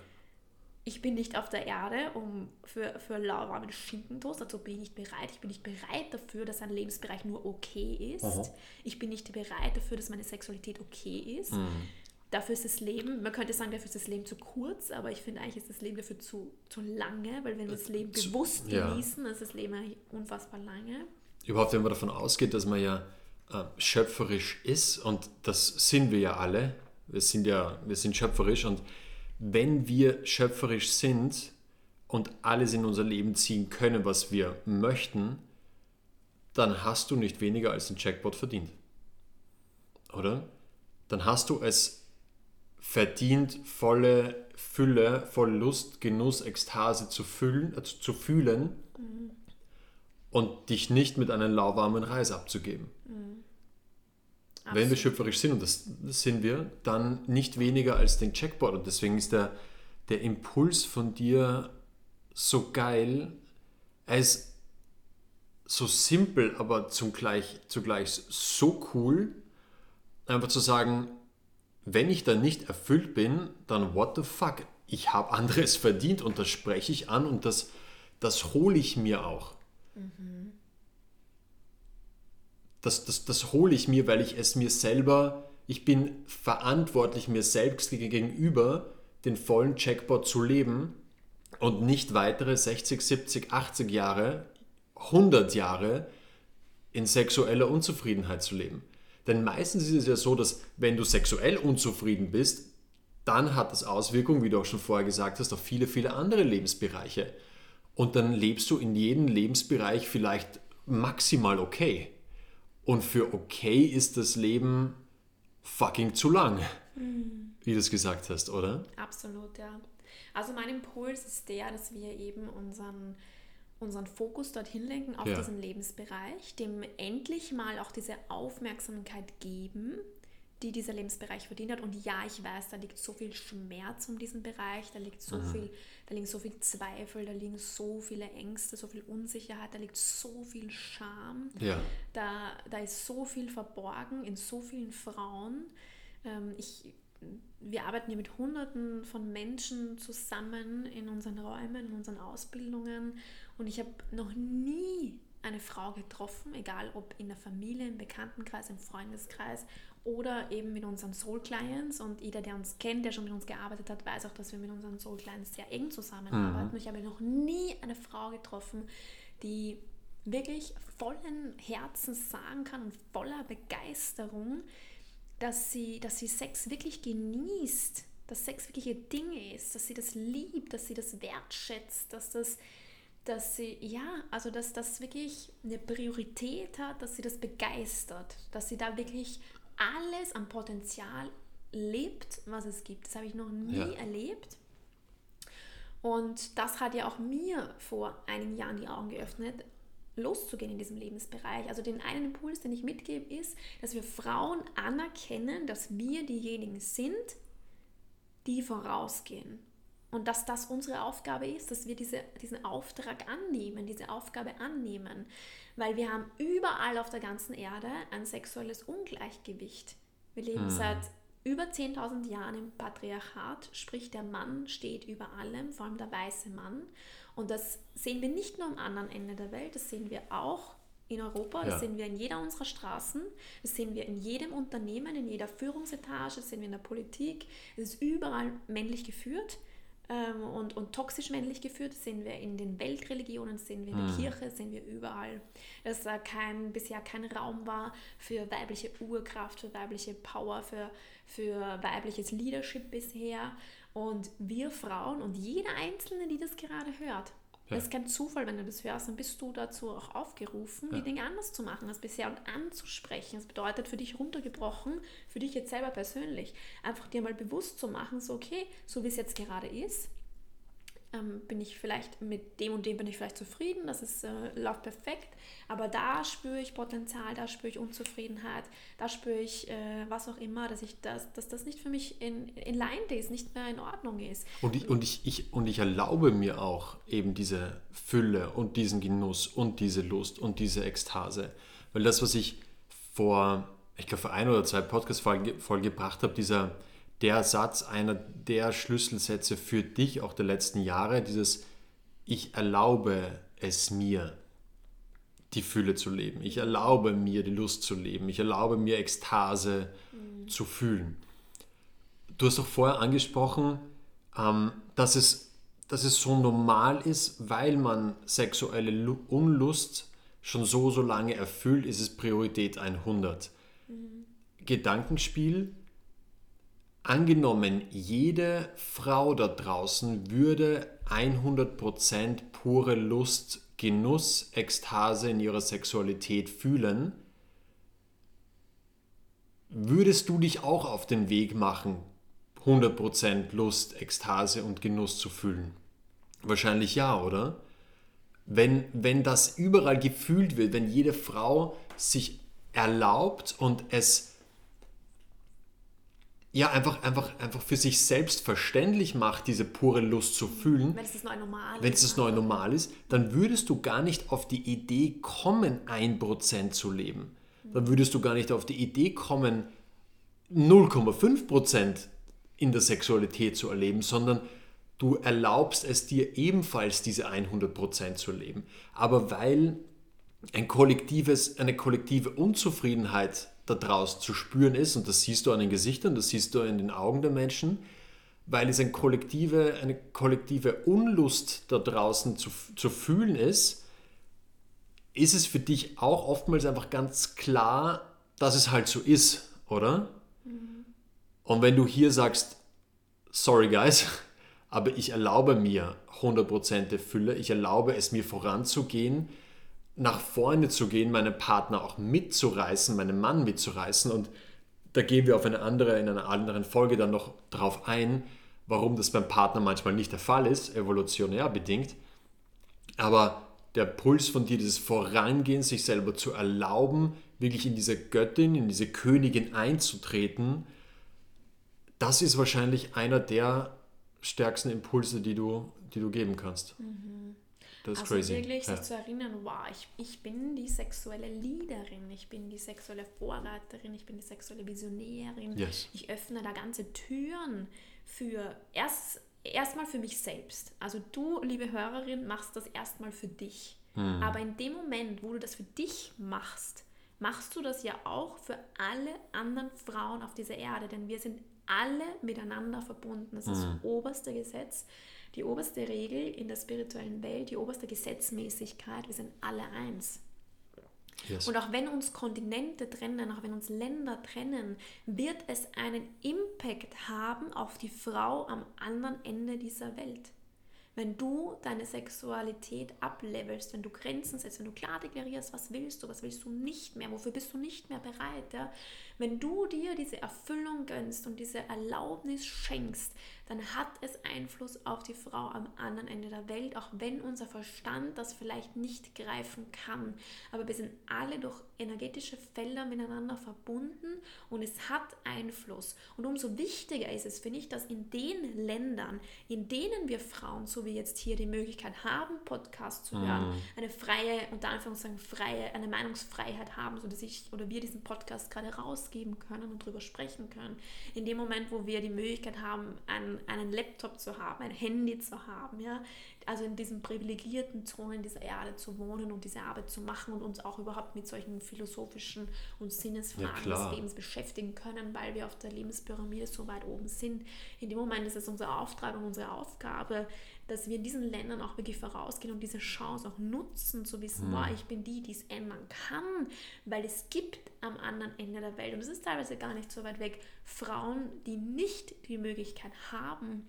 Speaker 1: Ich bin nicht auf der Erde um für, für lauwarmen Schinkentoast, dazu bin ich nicht bereit. Ich bin nicht bereit dafür, dass ein Lebensbereich nur okay ist. Aha. Ich bin nicht bereit dafür, dass meine Sexualität okay ist. Mhm. Dafür ist das Leben, man könnte sagen, dafür ist das Leben zu kurz, aber ich finde eigentlich ist das Leben dafür zu, zu lange, weil wenn wir das Leben bewusst ja. genießen, ist das Leben eigentlich unfassbar lange.
Speaker 2: Überhaupt, wenn man davon ausgeht, dass man ja äh, schöpferisch ist und das sind wir ja alle, wir sind ja, wir sind schöpferisch und wenn wir schöpferisch sind und alles in unser Leben ziehen können, was wir möchten, dann hast du nicht weniger als ein Jackpot verdient. Oder? Dann hast du es verdient, volle Fülle, voll Lust, Genuss, Ekstase zu, füllen, äh, zu fühlen mhm. und dich nicht mit einem lauwarmen Reis abzugeben. Mhm. Wenn wir schöpferisch sind, und das, das, sind wir, dann nicht weniger als den Checkboard. Und deswegen ist der, der Impuls von dir so geil. Er ist so simpel, aber zugleich, zugleich so cool, einfach zu sagen, wenn ich dann nicht erfüllt bin, dann what the fuck? Ich habe anderes verdient und das spreche ich an und das, das hole ich mir auch. Mhm das, das, das hole ich mir, weil ich es mir selber, ich bin verantwortlich mir selbst gegenüber, den vollen Checkpot zu leben und nicht weitere 60, 70, 80 Jahre, 100 Jahre in sexueller Unzufriedenheit zu leben. Denn meistens ist es ja so, dass wenn du sexuell unzufrieden bist, dann hat das Auswirkungen, wie du auch schon vorher gesagt hast, auf viele, viele andere Lebensbereiche. Und dann lebst du in jedem Lebensbereich vielleicht maximal okay. Und für okay ist das Leben fucking zu lang, mhm. wie du es gesagt hast, oder?
Speaker 1: Absolut, ja. Also mein Impuls ist der, dass wir eben unseren, unseren Fokus dorthin lenken, auf ja. diesen Lebensbereich, dem endlich mal auch diese Aufmerksamkeit geben, die dieser Lebensbereich verdient hat. Und ja, ich weiß, da liegt so viel Schmerz um diesen Bereich, da liegt so mhm. viel, da liegen so viel Zweifel, da liegen so viele Ängste, so viel Unsicherheit, da liegt so viel Scham,
Speaker 2: ja.
Speaker 1: da, da ist so viel verborgen in so vielen Frauen. Ähm, ich, wir arbeiten hier mit Hunderten von Menschen zusammen in unseren Räumen, in unseren Ausbildungen und ich habe noch nie eine Frau getroffen, egal ob in der Familie, im Bekanntenkreis, im Freundeskreis oder eben mit unseren Soul Clients. Und jeder, der uns kennt, der schon mit uns gearbeitet hat, weiß auch, dass wir mit unseren Soul Clients sehr eng zusammenarbeiten. Mhm. Ich habe noch nie eine Frau getroffen, die wirklich vollen Herzens sagen kann und voller Begeisterung, dass sie, dass sie Sex wirklich genießt, dass Sex wirklich ihr Ding ist, dass sie das liebt, dass sie das wertschätzt, dass das dass sie, ja, also dass das wirklich eine Priorität hat, dass sie das begeistert, dass sie da wirklich alles an Potenzial lebt, was es gibt. Das habe ich noch nie ja. erlebt. Und das hat ja auch mir vor einigen Jahren die Augen geöffnet, loszugehen in diesem Lebensbereich. Also den einen Impuls, den ich mitgebe, ist, dass wir Frauen anerkennen, dass wir diejenigen sind, die vorausgehen. Und dass das unsere Aufgabe ist, dass wir diese, diesen Auftrag annehmen, diese Aufgabe annehmen. Weil wir haben überall auf der ganzen Erde ein sexuelles Ungleichgewicht. Wir leben hm. seit über 10.000 Jahren im Patriarchat, sprich der Mann steht über allem, vor allem der weiße Mann. Und das sehen wir nicht nur am anderen Ende der Welt, das sehen wir auch in Europa, das ja. sehen wir in jeder unserer Straßen, das sehen wir in jedem Unternehmen, in jeder Führungsetage, das sehen wir in der Politik. Es ist überall männlich geführt ähm, und, und toxisch männlich geführt. Sehen wir in den Weltreligionen, sehen wir in der mhm. Kirche, sehen wir überall. Dass da kein, bisher kein Raum war für weibliche Urkraft, für weibliche Power, für, für weibliches Leadership bisher. Und wir Frauen und jeder Einzelne, die das gerade hört, ja. Das ist kein Zufall, wenn du das hörst, dann bist du dazu auch aufgerufen, ja. die Dinge anders zu machen als bisher und anzusprechen. Das bedeutet für dich runtergebrochen, für dich jetzt selber persönlich, einfach dir mal bewusst zu machen, so okay, so wie es jetzt gerade ist, ähm, bin ich vielleicht mit dem und dem bin ich vielleicht zufrieden, das ist, äh, läuft perfekt, aber da spüre ich Potenzial, da spüre ich Unzufriedenheit, da spüre ich äh, was auch immer, dass ich das, dass das nicht für mich in, in line ist, nicht mehr in Ordnung ist.
Speaker 2: Und ich, und, ich, ich, und ich erlaube mir auch eben diese Fülle und diesen Genuss und diese Lust und diese Ekstase, weil das, was ich vor, ich glaube vor ein oder zwei Podcast-Folgen gebracht habe, dieser der Satz, einer der Schlüsselsätze für dich auch der letzten Jahre, dieses Ich erlaube es mir, die Fülle zu leben. Ich erlaube mir, die Lust zu leben. Ich erlaube mir, Ekstase mhm. zu fühlen. Du hast auch vorher angesprochen, ähm, dass, es, dass es so normal ist, weil man sexuelle Unlust schon so, so lange erfüllt, ist es Priorität 100. Mhm. Gedankenspiel, Angenommen, jede Frau da draußen würde 100% pure Lust, Genuss, Ekstase in ihrer Sexualität fühlen, würdest du dich auch auf den Weg machen, 100% Lust, Ekstase und Genuss zu fühlen? Wahrscheinlich ja, oder? Wenn, wenn das überall gefühlt wird, wenn jede Frau sich erlaubt und es ja, einfach, einfach, einfach für sich selbstverständlich macht, diese pure Lust zu fühlen.
Speaker 1: Wenn es das neue Normal
Speaker 2: ist. Wenn es das neue Normal ist, dann würdest du gar nicht auf die Idee kommen, 1% zu leben. Dann würdest du gar nicht auf die Idee kommen, 0,5% in der Sexualität zu erleben, sondern du erlaubst es dir ebenfalls, diese 100% zu leben. Aber weil ein kollektives, eine kollektive Unzufriedenheit da draußen zu spüren ist, und das siehst du an den Gesichtern, das siehst du in den Augen der Menschen, weil es ein kollektive, eine kollektive Unlust da draußen zu, zu fühlen ist, ist es für dich auch oftmals einfach ganz klar, dass es halt so ist, oder? Mhm. Und wenn du hier sagst, sorry guys, aber ich erlaube mir 100% Fülle, ich erlaube es mir voranzugehen, nach vorne zu gehen, meinen Partner auch mitzureißen, meinen Mann mitzureißen und da gehen wir auf eine andere, in einer anderen Folge dann noch drauf ein, warum das beim Partner manchmal nicht der Fall ist, evolutionär bedingt. Aber der Puls von dir, dieses Vorangehen, sich selber zu erlauben, wirklich in diese Göttin, in diese Königin einzutreten, das ist wahrscheinlich einer der stärksten Impulse, die du, die du geben kannst. Mhm.
Speaker 1: Das ist also crazy. wirklich ja. sich zu erinnern, wow, ich, ich bin die sexuelle Leaderin, ich bin die sexuelle Vorreiterin, ich bin die sexuelle Visionärin. Yes. Ich öffne da ganze Türen für erst erstmal für mich selbst. Also du, liebe Hörerin, machst das erstmal für dich. Mhm. Aber in dem Moment, wo du das für dich machst, machst du das ja auch für alle anderen Frauen auf dieser Erde, denn wir sind alle miteinander verbunden. Das ist das mhm. oberste Gesetz die oberste Regel in der spirituellen Welt, die oberste Gesetzmäßigkeit, wir sind alle eins. Yes. Und auch wenn uns Kontinente trennen, auch wenn uns Länder trennen, wird es einen Impact haben auf die Frau am anderen Ende dieser Welt. Wenn du deine Sexualität ablevelst, wenn du Grenzen setzt, wenn du klar deklarierst, was willst du, was willst du nicht mehr, wofür bist du nicht mehr bereit, ja? Wenn du dir diese Erfüllung gönnst und diese Erlaubnis schenkst, dann hat es Einfluss auf die Frau am anderen Ende der Welt, auch wenn unser Verstand das vielleicht nicht greifen kann. Aber wir sind alle durch energetische Felder miteinander verbunden und es hat Einfluss. Und umso wichtiger ist es, finde ich, dass in den Ländern, in denen wir Frauen, so wie jetzt hier, die Möglichkeit haben, Podcasts zu hören, mhm. eine freie, unter Anführungszeichen freie, eine Meinungsfreiheit haben, sodass ich oder wir diesen Podcast gerade rausgeben können und darüber sprechen können. In dem Moment, wo wir die Möglichkeit haben, einen, einen Laptop zu haben, ein Handy zu haben, ja, also in diesen privilegierten Zonen dieser Erde zu wohnen und diese Arbeit zu machen und uns auch überhaupt mit solchen philosophischen und Sinnesfragen ja, des Lebens beschäftigen können, weil wir auf der Lebenspyramide so weit oben sind. In dem Moment ist es unser Auftrag und unsere Aufgabe, dass wir in diesen Ländern auch wirklich vorausgehen und diese Chance auch nutzen, zu wissen, mhm. boah, ich bin die, die es ändern kann, weil es gibt am anderen Ende der Welt, und es ist teilweise gar nicht so weit weg, Frauen, die nicht die Möglichkeit haben,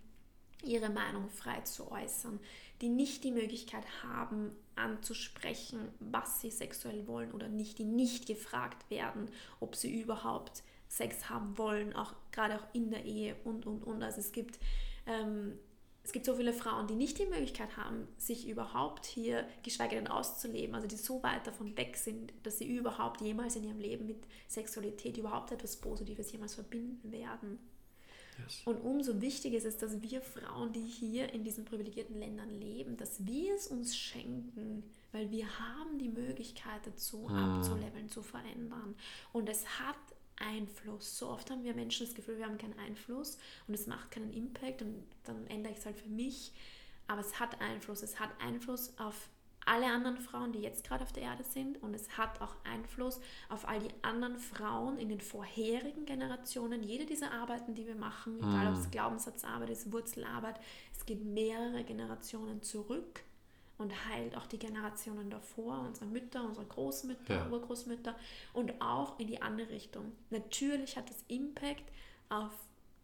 Speaker 1: ihre Meinung frei zu äußern, die nicht die Möglichkeit haben, anzusprechen, was sie sexuell wollen oder nicht, die nicht gefragt werden, ob sie überhaupt Sex haben wollen, auch gerade auch in der Ehe und und und. Also es gibt ähm, es gibt so viele Frauen, die nicht die Möglichkeit haben, sich überhaupt hier, geschweige denn auszuleben, also die so weit davon weg sind, dass sie überhaupt jemals in ihrem Leben mit Sexualität überhaupt etwas Positives jemals verbinden werden. Yes. Und umso wichtiger ist es, dass wir Frauen, die hier in diesen privilegierten Ländern leben, dass wir es uns schenken, weil wir haben die Möglichkeit dazu, hm. abzuleveln, zu verändern. Und es hat Einfluss. So oft haben wir Menschen das Gefühl, wir haben keinen Einfluss und es macht keinen Impact und dann ändere ich es halt für mich. Aber es hat Einfluss. Es hat Einfluss auf alle anderen Frauen, die jetzt gerade auf der Erde sind und es hat auch Einfluss auf all die anderen Frauen in den vorherigen Generationen. Jede dieser Arbeiten, die wir machen, egal ob es mhm. Glaubenssatzarbeit ist, Wurzelarbeit, es geht mehrere Generationen zurück und heilt auch die Generationen davor, unsere Mütter, unsere Großmütter, ja. Urgroßmütter und auch in die andere Richtung. Natürlich hat es Impact auf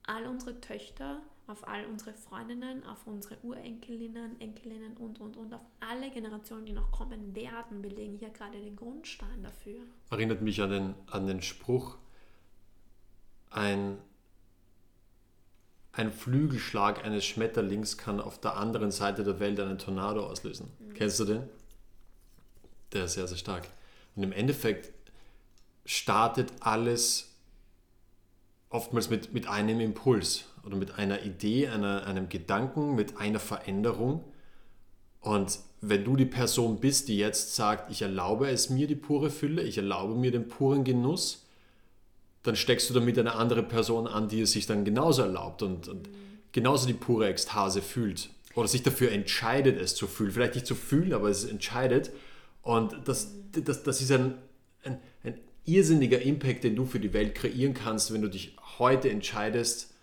Speaker 1: all unsere Töchter, auf all unsere Freundinnen, auf unsere Urenkelinnen, Enkelinnen und, und, und auf alle Generationen, die noch kommen werden. Wir legen hier gerade den Grundstein dafür.
Speaker 2: Erinnert mich an den, an den Spruch, ein, ein Flügelschlag eines Schmetterlings kann auf der anderen Seite der Welt einen Tornado auslösen. Mhm. Kennst du den? Der ist sehr, sehr stark. Und im Endeffekt startet alles oftmals mit, mit einem Impuls oder mit einer Idee, einer, einem Gedanken, mit einer Veränderung. Und wenn du die Person bist, die jetzt sagt, ich erlaube es mir die pure Fülle, ich erlaube mir den puren Genuss, dann steckst du damit eine andere Person an, die es sich dann genauso erlaubt und, und genauso die pure Ekstase fühlt oder sich dafür entscheidet, es zu fühlen. Vielleicht nicht zu fühlen, aber es entscheidet. Und das, das, das ist ein, ein, ein irrsinniger Impact, den du für die Welt kreieren kannst, wenn du dich heute entscheidest,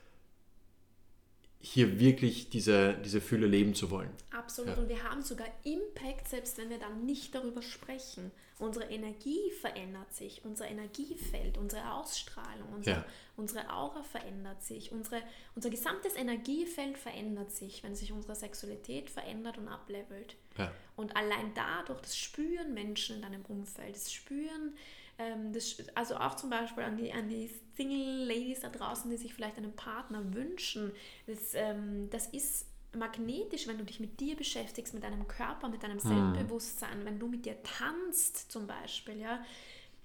Speaker 2: hier wirklich diese, diese Fülle leben zu wollen.
Speaker 1: Absolut.
Speaker 2: Ja.
Speaker 1: Und wir haben sogar Impact, selbst wenn wir dann nicht darüber sprechen. Unsere Energie verändert sich, unser Energiefeld, unsere Ausstrahlung, unser,
Speaker 2: Ja.
Speaker 1: unsere Aura verändert sich, unsere, unser gesamtes Energiefeld verändert sich, wenn sich unsere Sexualität verändert und ablevelt.
Speaker 2: Ja.
Speaker 1: Und allein dadurch, das spüren Menschen in deinem Umfeld, das spüren, ähm, das, also auch zum Beispiel an die, an die Single-Ladies da draußen, die sich vielleicht einen Partner wünschen, das, ähm, das ist magnetisch, wenn du dich mit dir beschäftigst, mit deinem Körper, mit deinem Selbstbewusstsein, wenn du mit dir tanzt zum Beispiel, ja.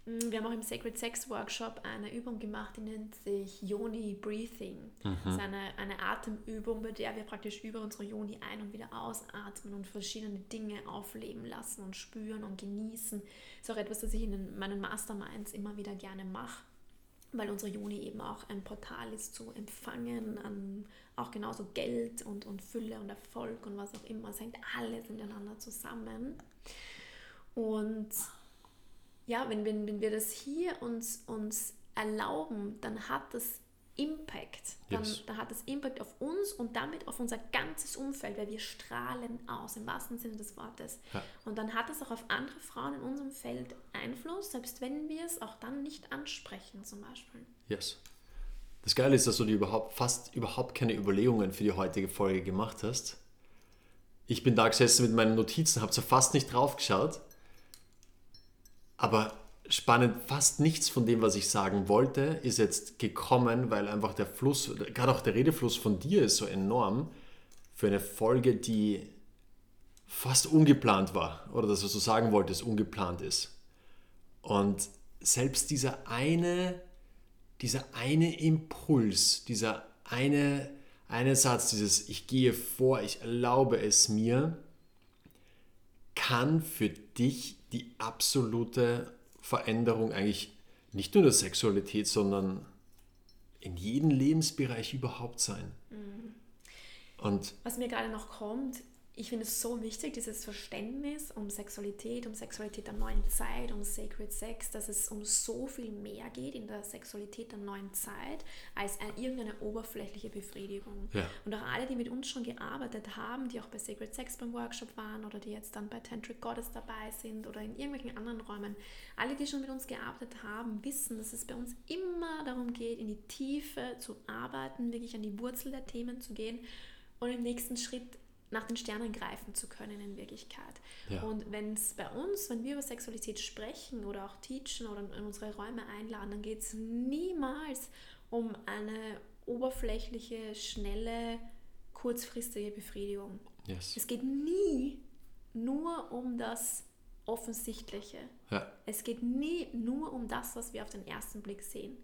Speaker 1: Mm, Wir haben auch im Sacred Sex Workshop eine Übung gemacht, die nennt sich Yoni Breathing. Das ist eine, eine Atemübung, bei der wir praktisch über unsere Yoni ein- und wieder ausatmen und verschiedene Dinge aufleben lassen und spüren und genießen. Das ist auch etwas, das ich in meinen Masterminds immer wieder gerne mache weil unsere Juni eben auch ein Portal ist zu empfangen, an auch genauso Geld und, und Fülle und Erfolg und was auch immer. Es hängt alles miteinander zusammen. Und ja, wenn, wenn, wenn wir das hier uns, uns erlauben, dann hat das Impact. Dann,
Speaker 2: Yes.
Speaker 1: dann hat das Impact auf uns und damit auf unser ganzes Umfeld, weil wir strahlen aus, im wahrsten Sinne des Wortes.
Speaker 2: Ja.
Speaker 1: Und dann hat es auch auf andere Frauen in unserem Feld Einfluss, selbst wenn wir es auch dann nicht ansprechen, zum Beispiel.
Speaker 2: Yes. Das Geile ist, dass du dir überhaupt, fast überhaupt keine Überlegungen für die heutige Folge gemacht hast. Ich bin da gesessen mit meinen Notizen, habe so fast nicht drauf geschaut. Aber spannend, fast nichts von dem, was ich sagen wollte, ist jetzt gekommen, weil einfach der Fluss, gerade auch der Redefluss von dir ist so enorm für eine Folge, die fast ungeplant war. Oder das, was du sagen wolltest, ungeplant ist. Und selbst dieser eine, dieser eine Impuls, dieser eine, eine Satz, dieses Ich gehe vor, ich erlaube es mir, kann für dich die absolute Veränderung eigentlich nicht nur der Sexualität, sondern in jedem Lebensbereich überhaupt sein. Und
Speaker 1: Was mir gerade noch kommt, ich finde es so wichtig, dieses Verständnis um Sexualität, um Sexualität der neuen Zeit, um Sacred Sex, dass es um so viel mehr geht in der Sexualität der neuen Zeit als ein, irgendeine oberflächliche Befriedigung.
Speaker 2: Ja.
Speaker 1: Und auch alle, die mit uns schon gearbeitet haben, die auch bei Sacred Sex beim Workshop waren oder die jetzt dann bei Tantric Goddess dabei sind oder in irgendwelchen anderen Räumen, alle, die schon mit uns gearbeitet haben, wissen, dass es bei uns immer darum geht, in die Tiefe zu arbeiten, wirklich an die Wurzel der Themen zu gehen und im nächsten Schritt nach den Sternen greifen zu können in Wirklichkeit.
Speaker 2: Ja.
Speaker 1: Und wenn es bei uns, wenn wir über Sexualität sprechen oder auch teachen oder in unsere Räume einladen, dann geht es niemals um eine oberflächliche, schnelle, kurzfristige Befriedigung.
Speaker 2: yes.
Speaker 1: Es geht nie nur um das Offensichtliche.
Speaker 2: Ja.
Speaker 1: Es geht nie nur um das, was wir auf den ersten Blick sehen.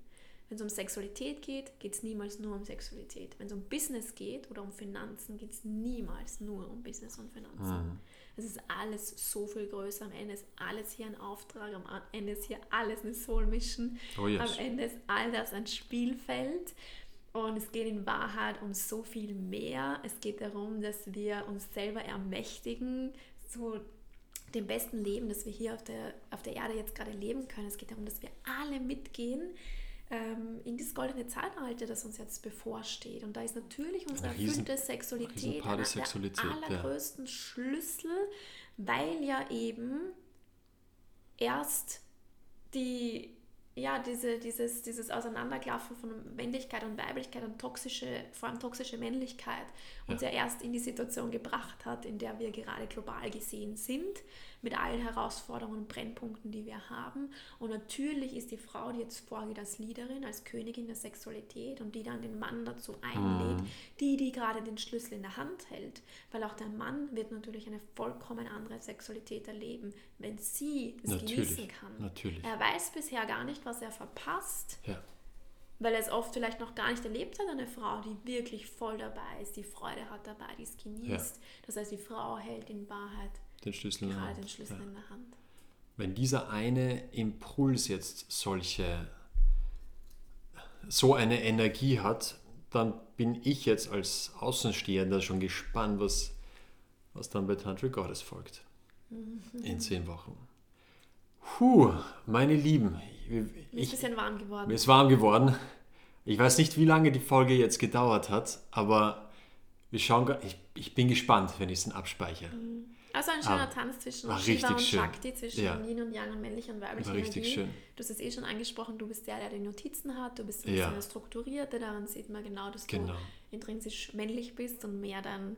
Speaker 1: Wenn es um Sexualität geht, geht es niemals nur um Sexualität. Wenn es um Business geht oder um Finanzen, geht es niemals nur um Business und Finanzen. Es ist alles so viel größer. Am Ende ist alles hier ein Auftrag, am Ende ist hier alles eine Soul Mission.
Speaker 2: Oh yes.
Speaker 1: Am Ende ist all das ein Spielfeld. Und es geht in Wahrheit um so viel mehr. Es geht darum, dass wir uns selber ermächtigen, zu dem besten Leben, das wir hier auf der, auf der Erde jetzt gerade leben können. Es geht darum, dass wir alle mitgehen ähm, in dieses goldene Zeitalter, das uns jetzt bevorsteht. Und da ist natürlich unsere
Speaker 2: riesen-
Speaker 1: erfüllte Sexualität einer
Speaker 2: der
Speaker 1: der
Speaker 2: ja.
Speaker 1: allergrößten Schlüssel, weil ja eben erst die, ja, diese, dieses, dieses Auseinanderklaffen von Männlichkeit und Weiblichkeit und toxische, vor allem toxische Männlichkeit uns ja. erst in die Situation gebracht hat, in der wir gerade global gesehen sind, mit allen Herausforderungen und Brennpunkten, die wir haben. Und natürlich ist die Frau, die jetzt vorgeht als Leaderin, als Königin der Sexualität und die dann den Mann dazu einlädt, die, die gerade den Schlüssel in der Hand hält. Weil auch der Mann wird natürlich eine vollkommen andere Sexualität erleben, wenn sie es
Speaker 2: Natürlich,
Speaker 1: genießen kann.
Speaker 2: natürlich.
Speaker 1: Er weiß bisher gar nicht, was er verpasst,
Speaker 2: Ja.
Speaker 1: weil er es oft vielleicht noch gar nicht erlebt hat, eine Frau, die wirklich voll dabei ist, die Freude hat dabei, die es genießt. Das heißt, die Frau hält in Wahrheit
Speaker 2: Den Schlüssel in der
Speaker 1: gerade
Speaker 2: Hand.
Speaker 1: den Schlüssel
Speaker 2: Ja.
Speaker 1: in der Hand.
Speaker 2: Wenn dieser eine Impuls jetzt solche, so eine Energie hat, dann bin ich jetzt als Außenstehender schon gespannt, was, was dann bei Tantric Goddess folgt. In zehn Wochen. Puh, meine Lieben,
Speaker 1: Mir ist ein bisschen warm geworden.
Speaker 2: mir ist warm geworden. Ich weiß nicht, wie lange die Folge jetzt gedauert hat, aber Wir schauen, ich, ich bin gespannt, wenn ich es abspeichere.
Speaker 1: Also ein schöner
Speaker 2: Ah,
Speaker 1: Tanz zwischen Shiva und
Speaker 2: schön.
Speaker 1: Shakti, zwischen
Speaker 2: Ja.
Speaker 1: Yin und Yang und männlich und weiblich
Speaker 2: War richtig
Speaker 1: Energie.
Speaker 2: schön.
Speaker 1: Du hast es eh schon angesprochen, du bist der, der die Notizen hat, du bist ein
Speaker 2: Ja.
Speaker 1: bisschen der Strukturierte, daran sieht man genau, dass
Speaker 2: Genau.
Speaker 1: du intrinsisch männlich bist und mehr dein,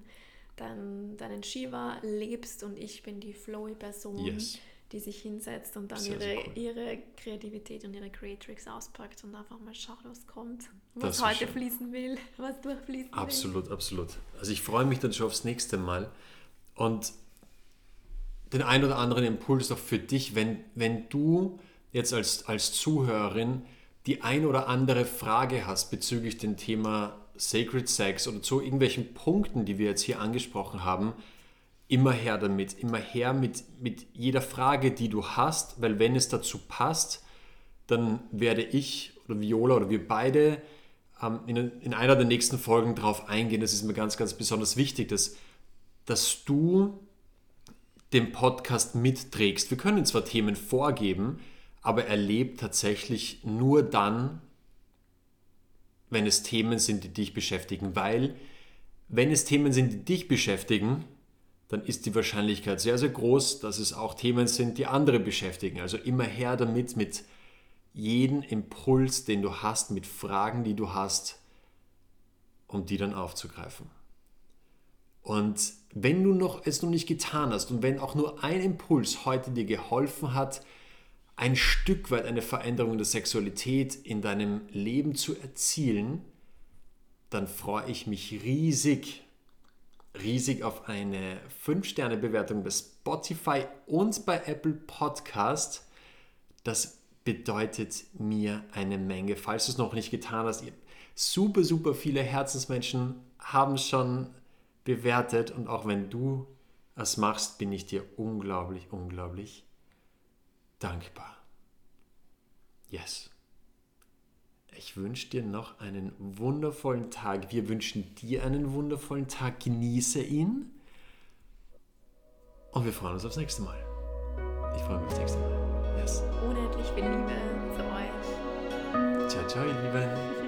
Speaker 1: dein, deinen Shiva lebst und ich bin die flowy Person,
Speaker 2: Yes.
Speaker 1: die sich hinsetzt und dann ihre,
Speaker 2: cool.
Speaker 1: ihre Kreativität und ihre Creatrix auspackt und einfach mal schaut, was kommt,
Speaker 2: Das
Speaker 1: was
Speaker 2: war
Speaker 1: heute fließen will, was durchfließen will.
Speaker 2: Absolut, absolut. Also ich freue mich dann schon aufs nächste Mal. Und den ein oder anderen Impuls auch für dich, wenn, wenn du jetzt als, als Zuhörerin die ein oder andere Frage hast bezüglich dem Thema Sacred Sex oder zu irgendwelchen Punkten, die wir jetzt hier angesprochen haben, immer her damit, immer her mit, mit jeder Frage, die du hast, weil wenn es dazu passt, dann werde ich oder Viola oder wir beide ähm, in, in einer der nächsten Folgen darauf eingehen. Das ist mir ganz, ganz besonders wichtig, dass, dass du den Podcast mitträgst. Wir können zwar Themen vorgeben, aber er lebt tatsächlich nur dann, wenn es Themen sind, die dich beschäftigen. Weil, wenn es Themen sind, die dich beschäftigen, dann ist die Wahrscheinlichkeit sehr, sehr groß, dass es auch Themen sind, die andere beschäftigen. Also immer her damit, mit jeden Impuls, den du hast, mit Fragen, die du hast, um die dann aufzugreifen. Und wenn du noch es noch nicht getan hast und wenn auch nur ein Impuls heute dir geholfen hat, ein Stück weit eine Veränderung der Sexualität in deinem Leben zu erzielen, dann freue ich mich riesig, riesig auf eine 5-Sterne-Bewertung bei Spotify und bei Apple Podcast. Das bedeutet mir eine Menge. Falls du es noch nicht getan hast, super, super viele Herzensmenschen haben schon bewertet und auch wenn du es machst, bin ich dir unglaublich, unglaublich dankbar. Yes. Ich wünsche dir noch einen wundervollen Tag. Wir wünschen dir einen wundervollen Tag. Genieße ihn. Und wir freuen uns aufs nächste Mal. Ich freue mich aufs nächste Mal. Yes.
Speaker 1: Unendlich viel Liebe zu euch.
Speaker 2: Ciao, ciao, ihr Lieben.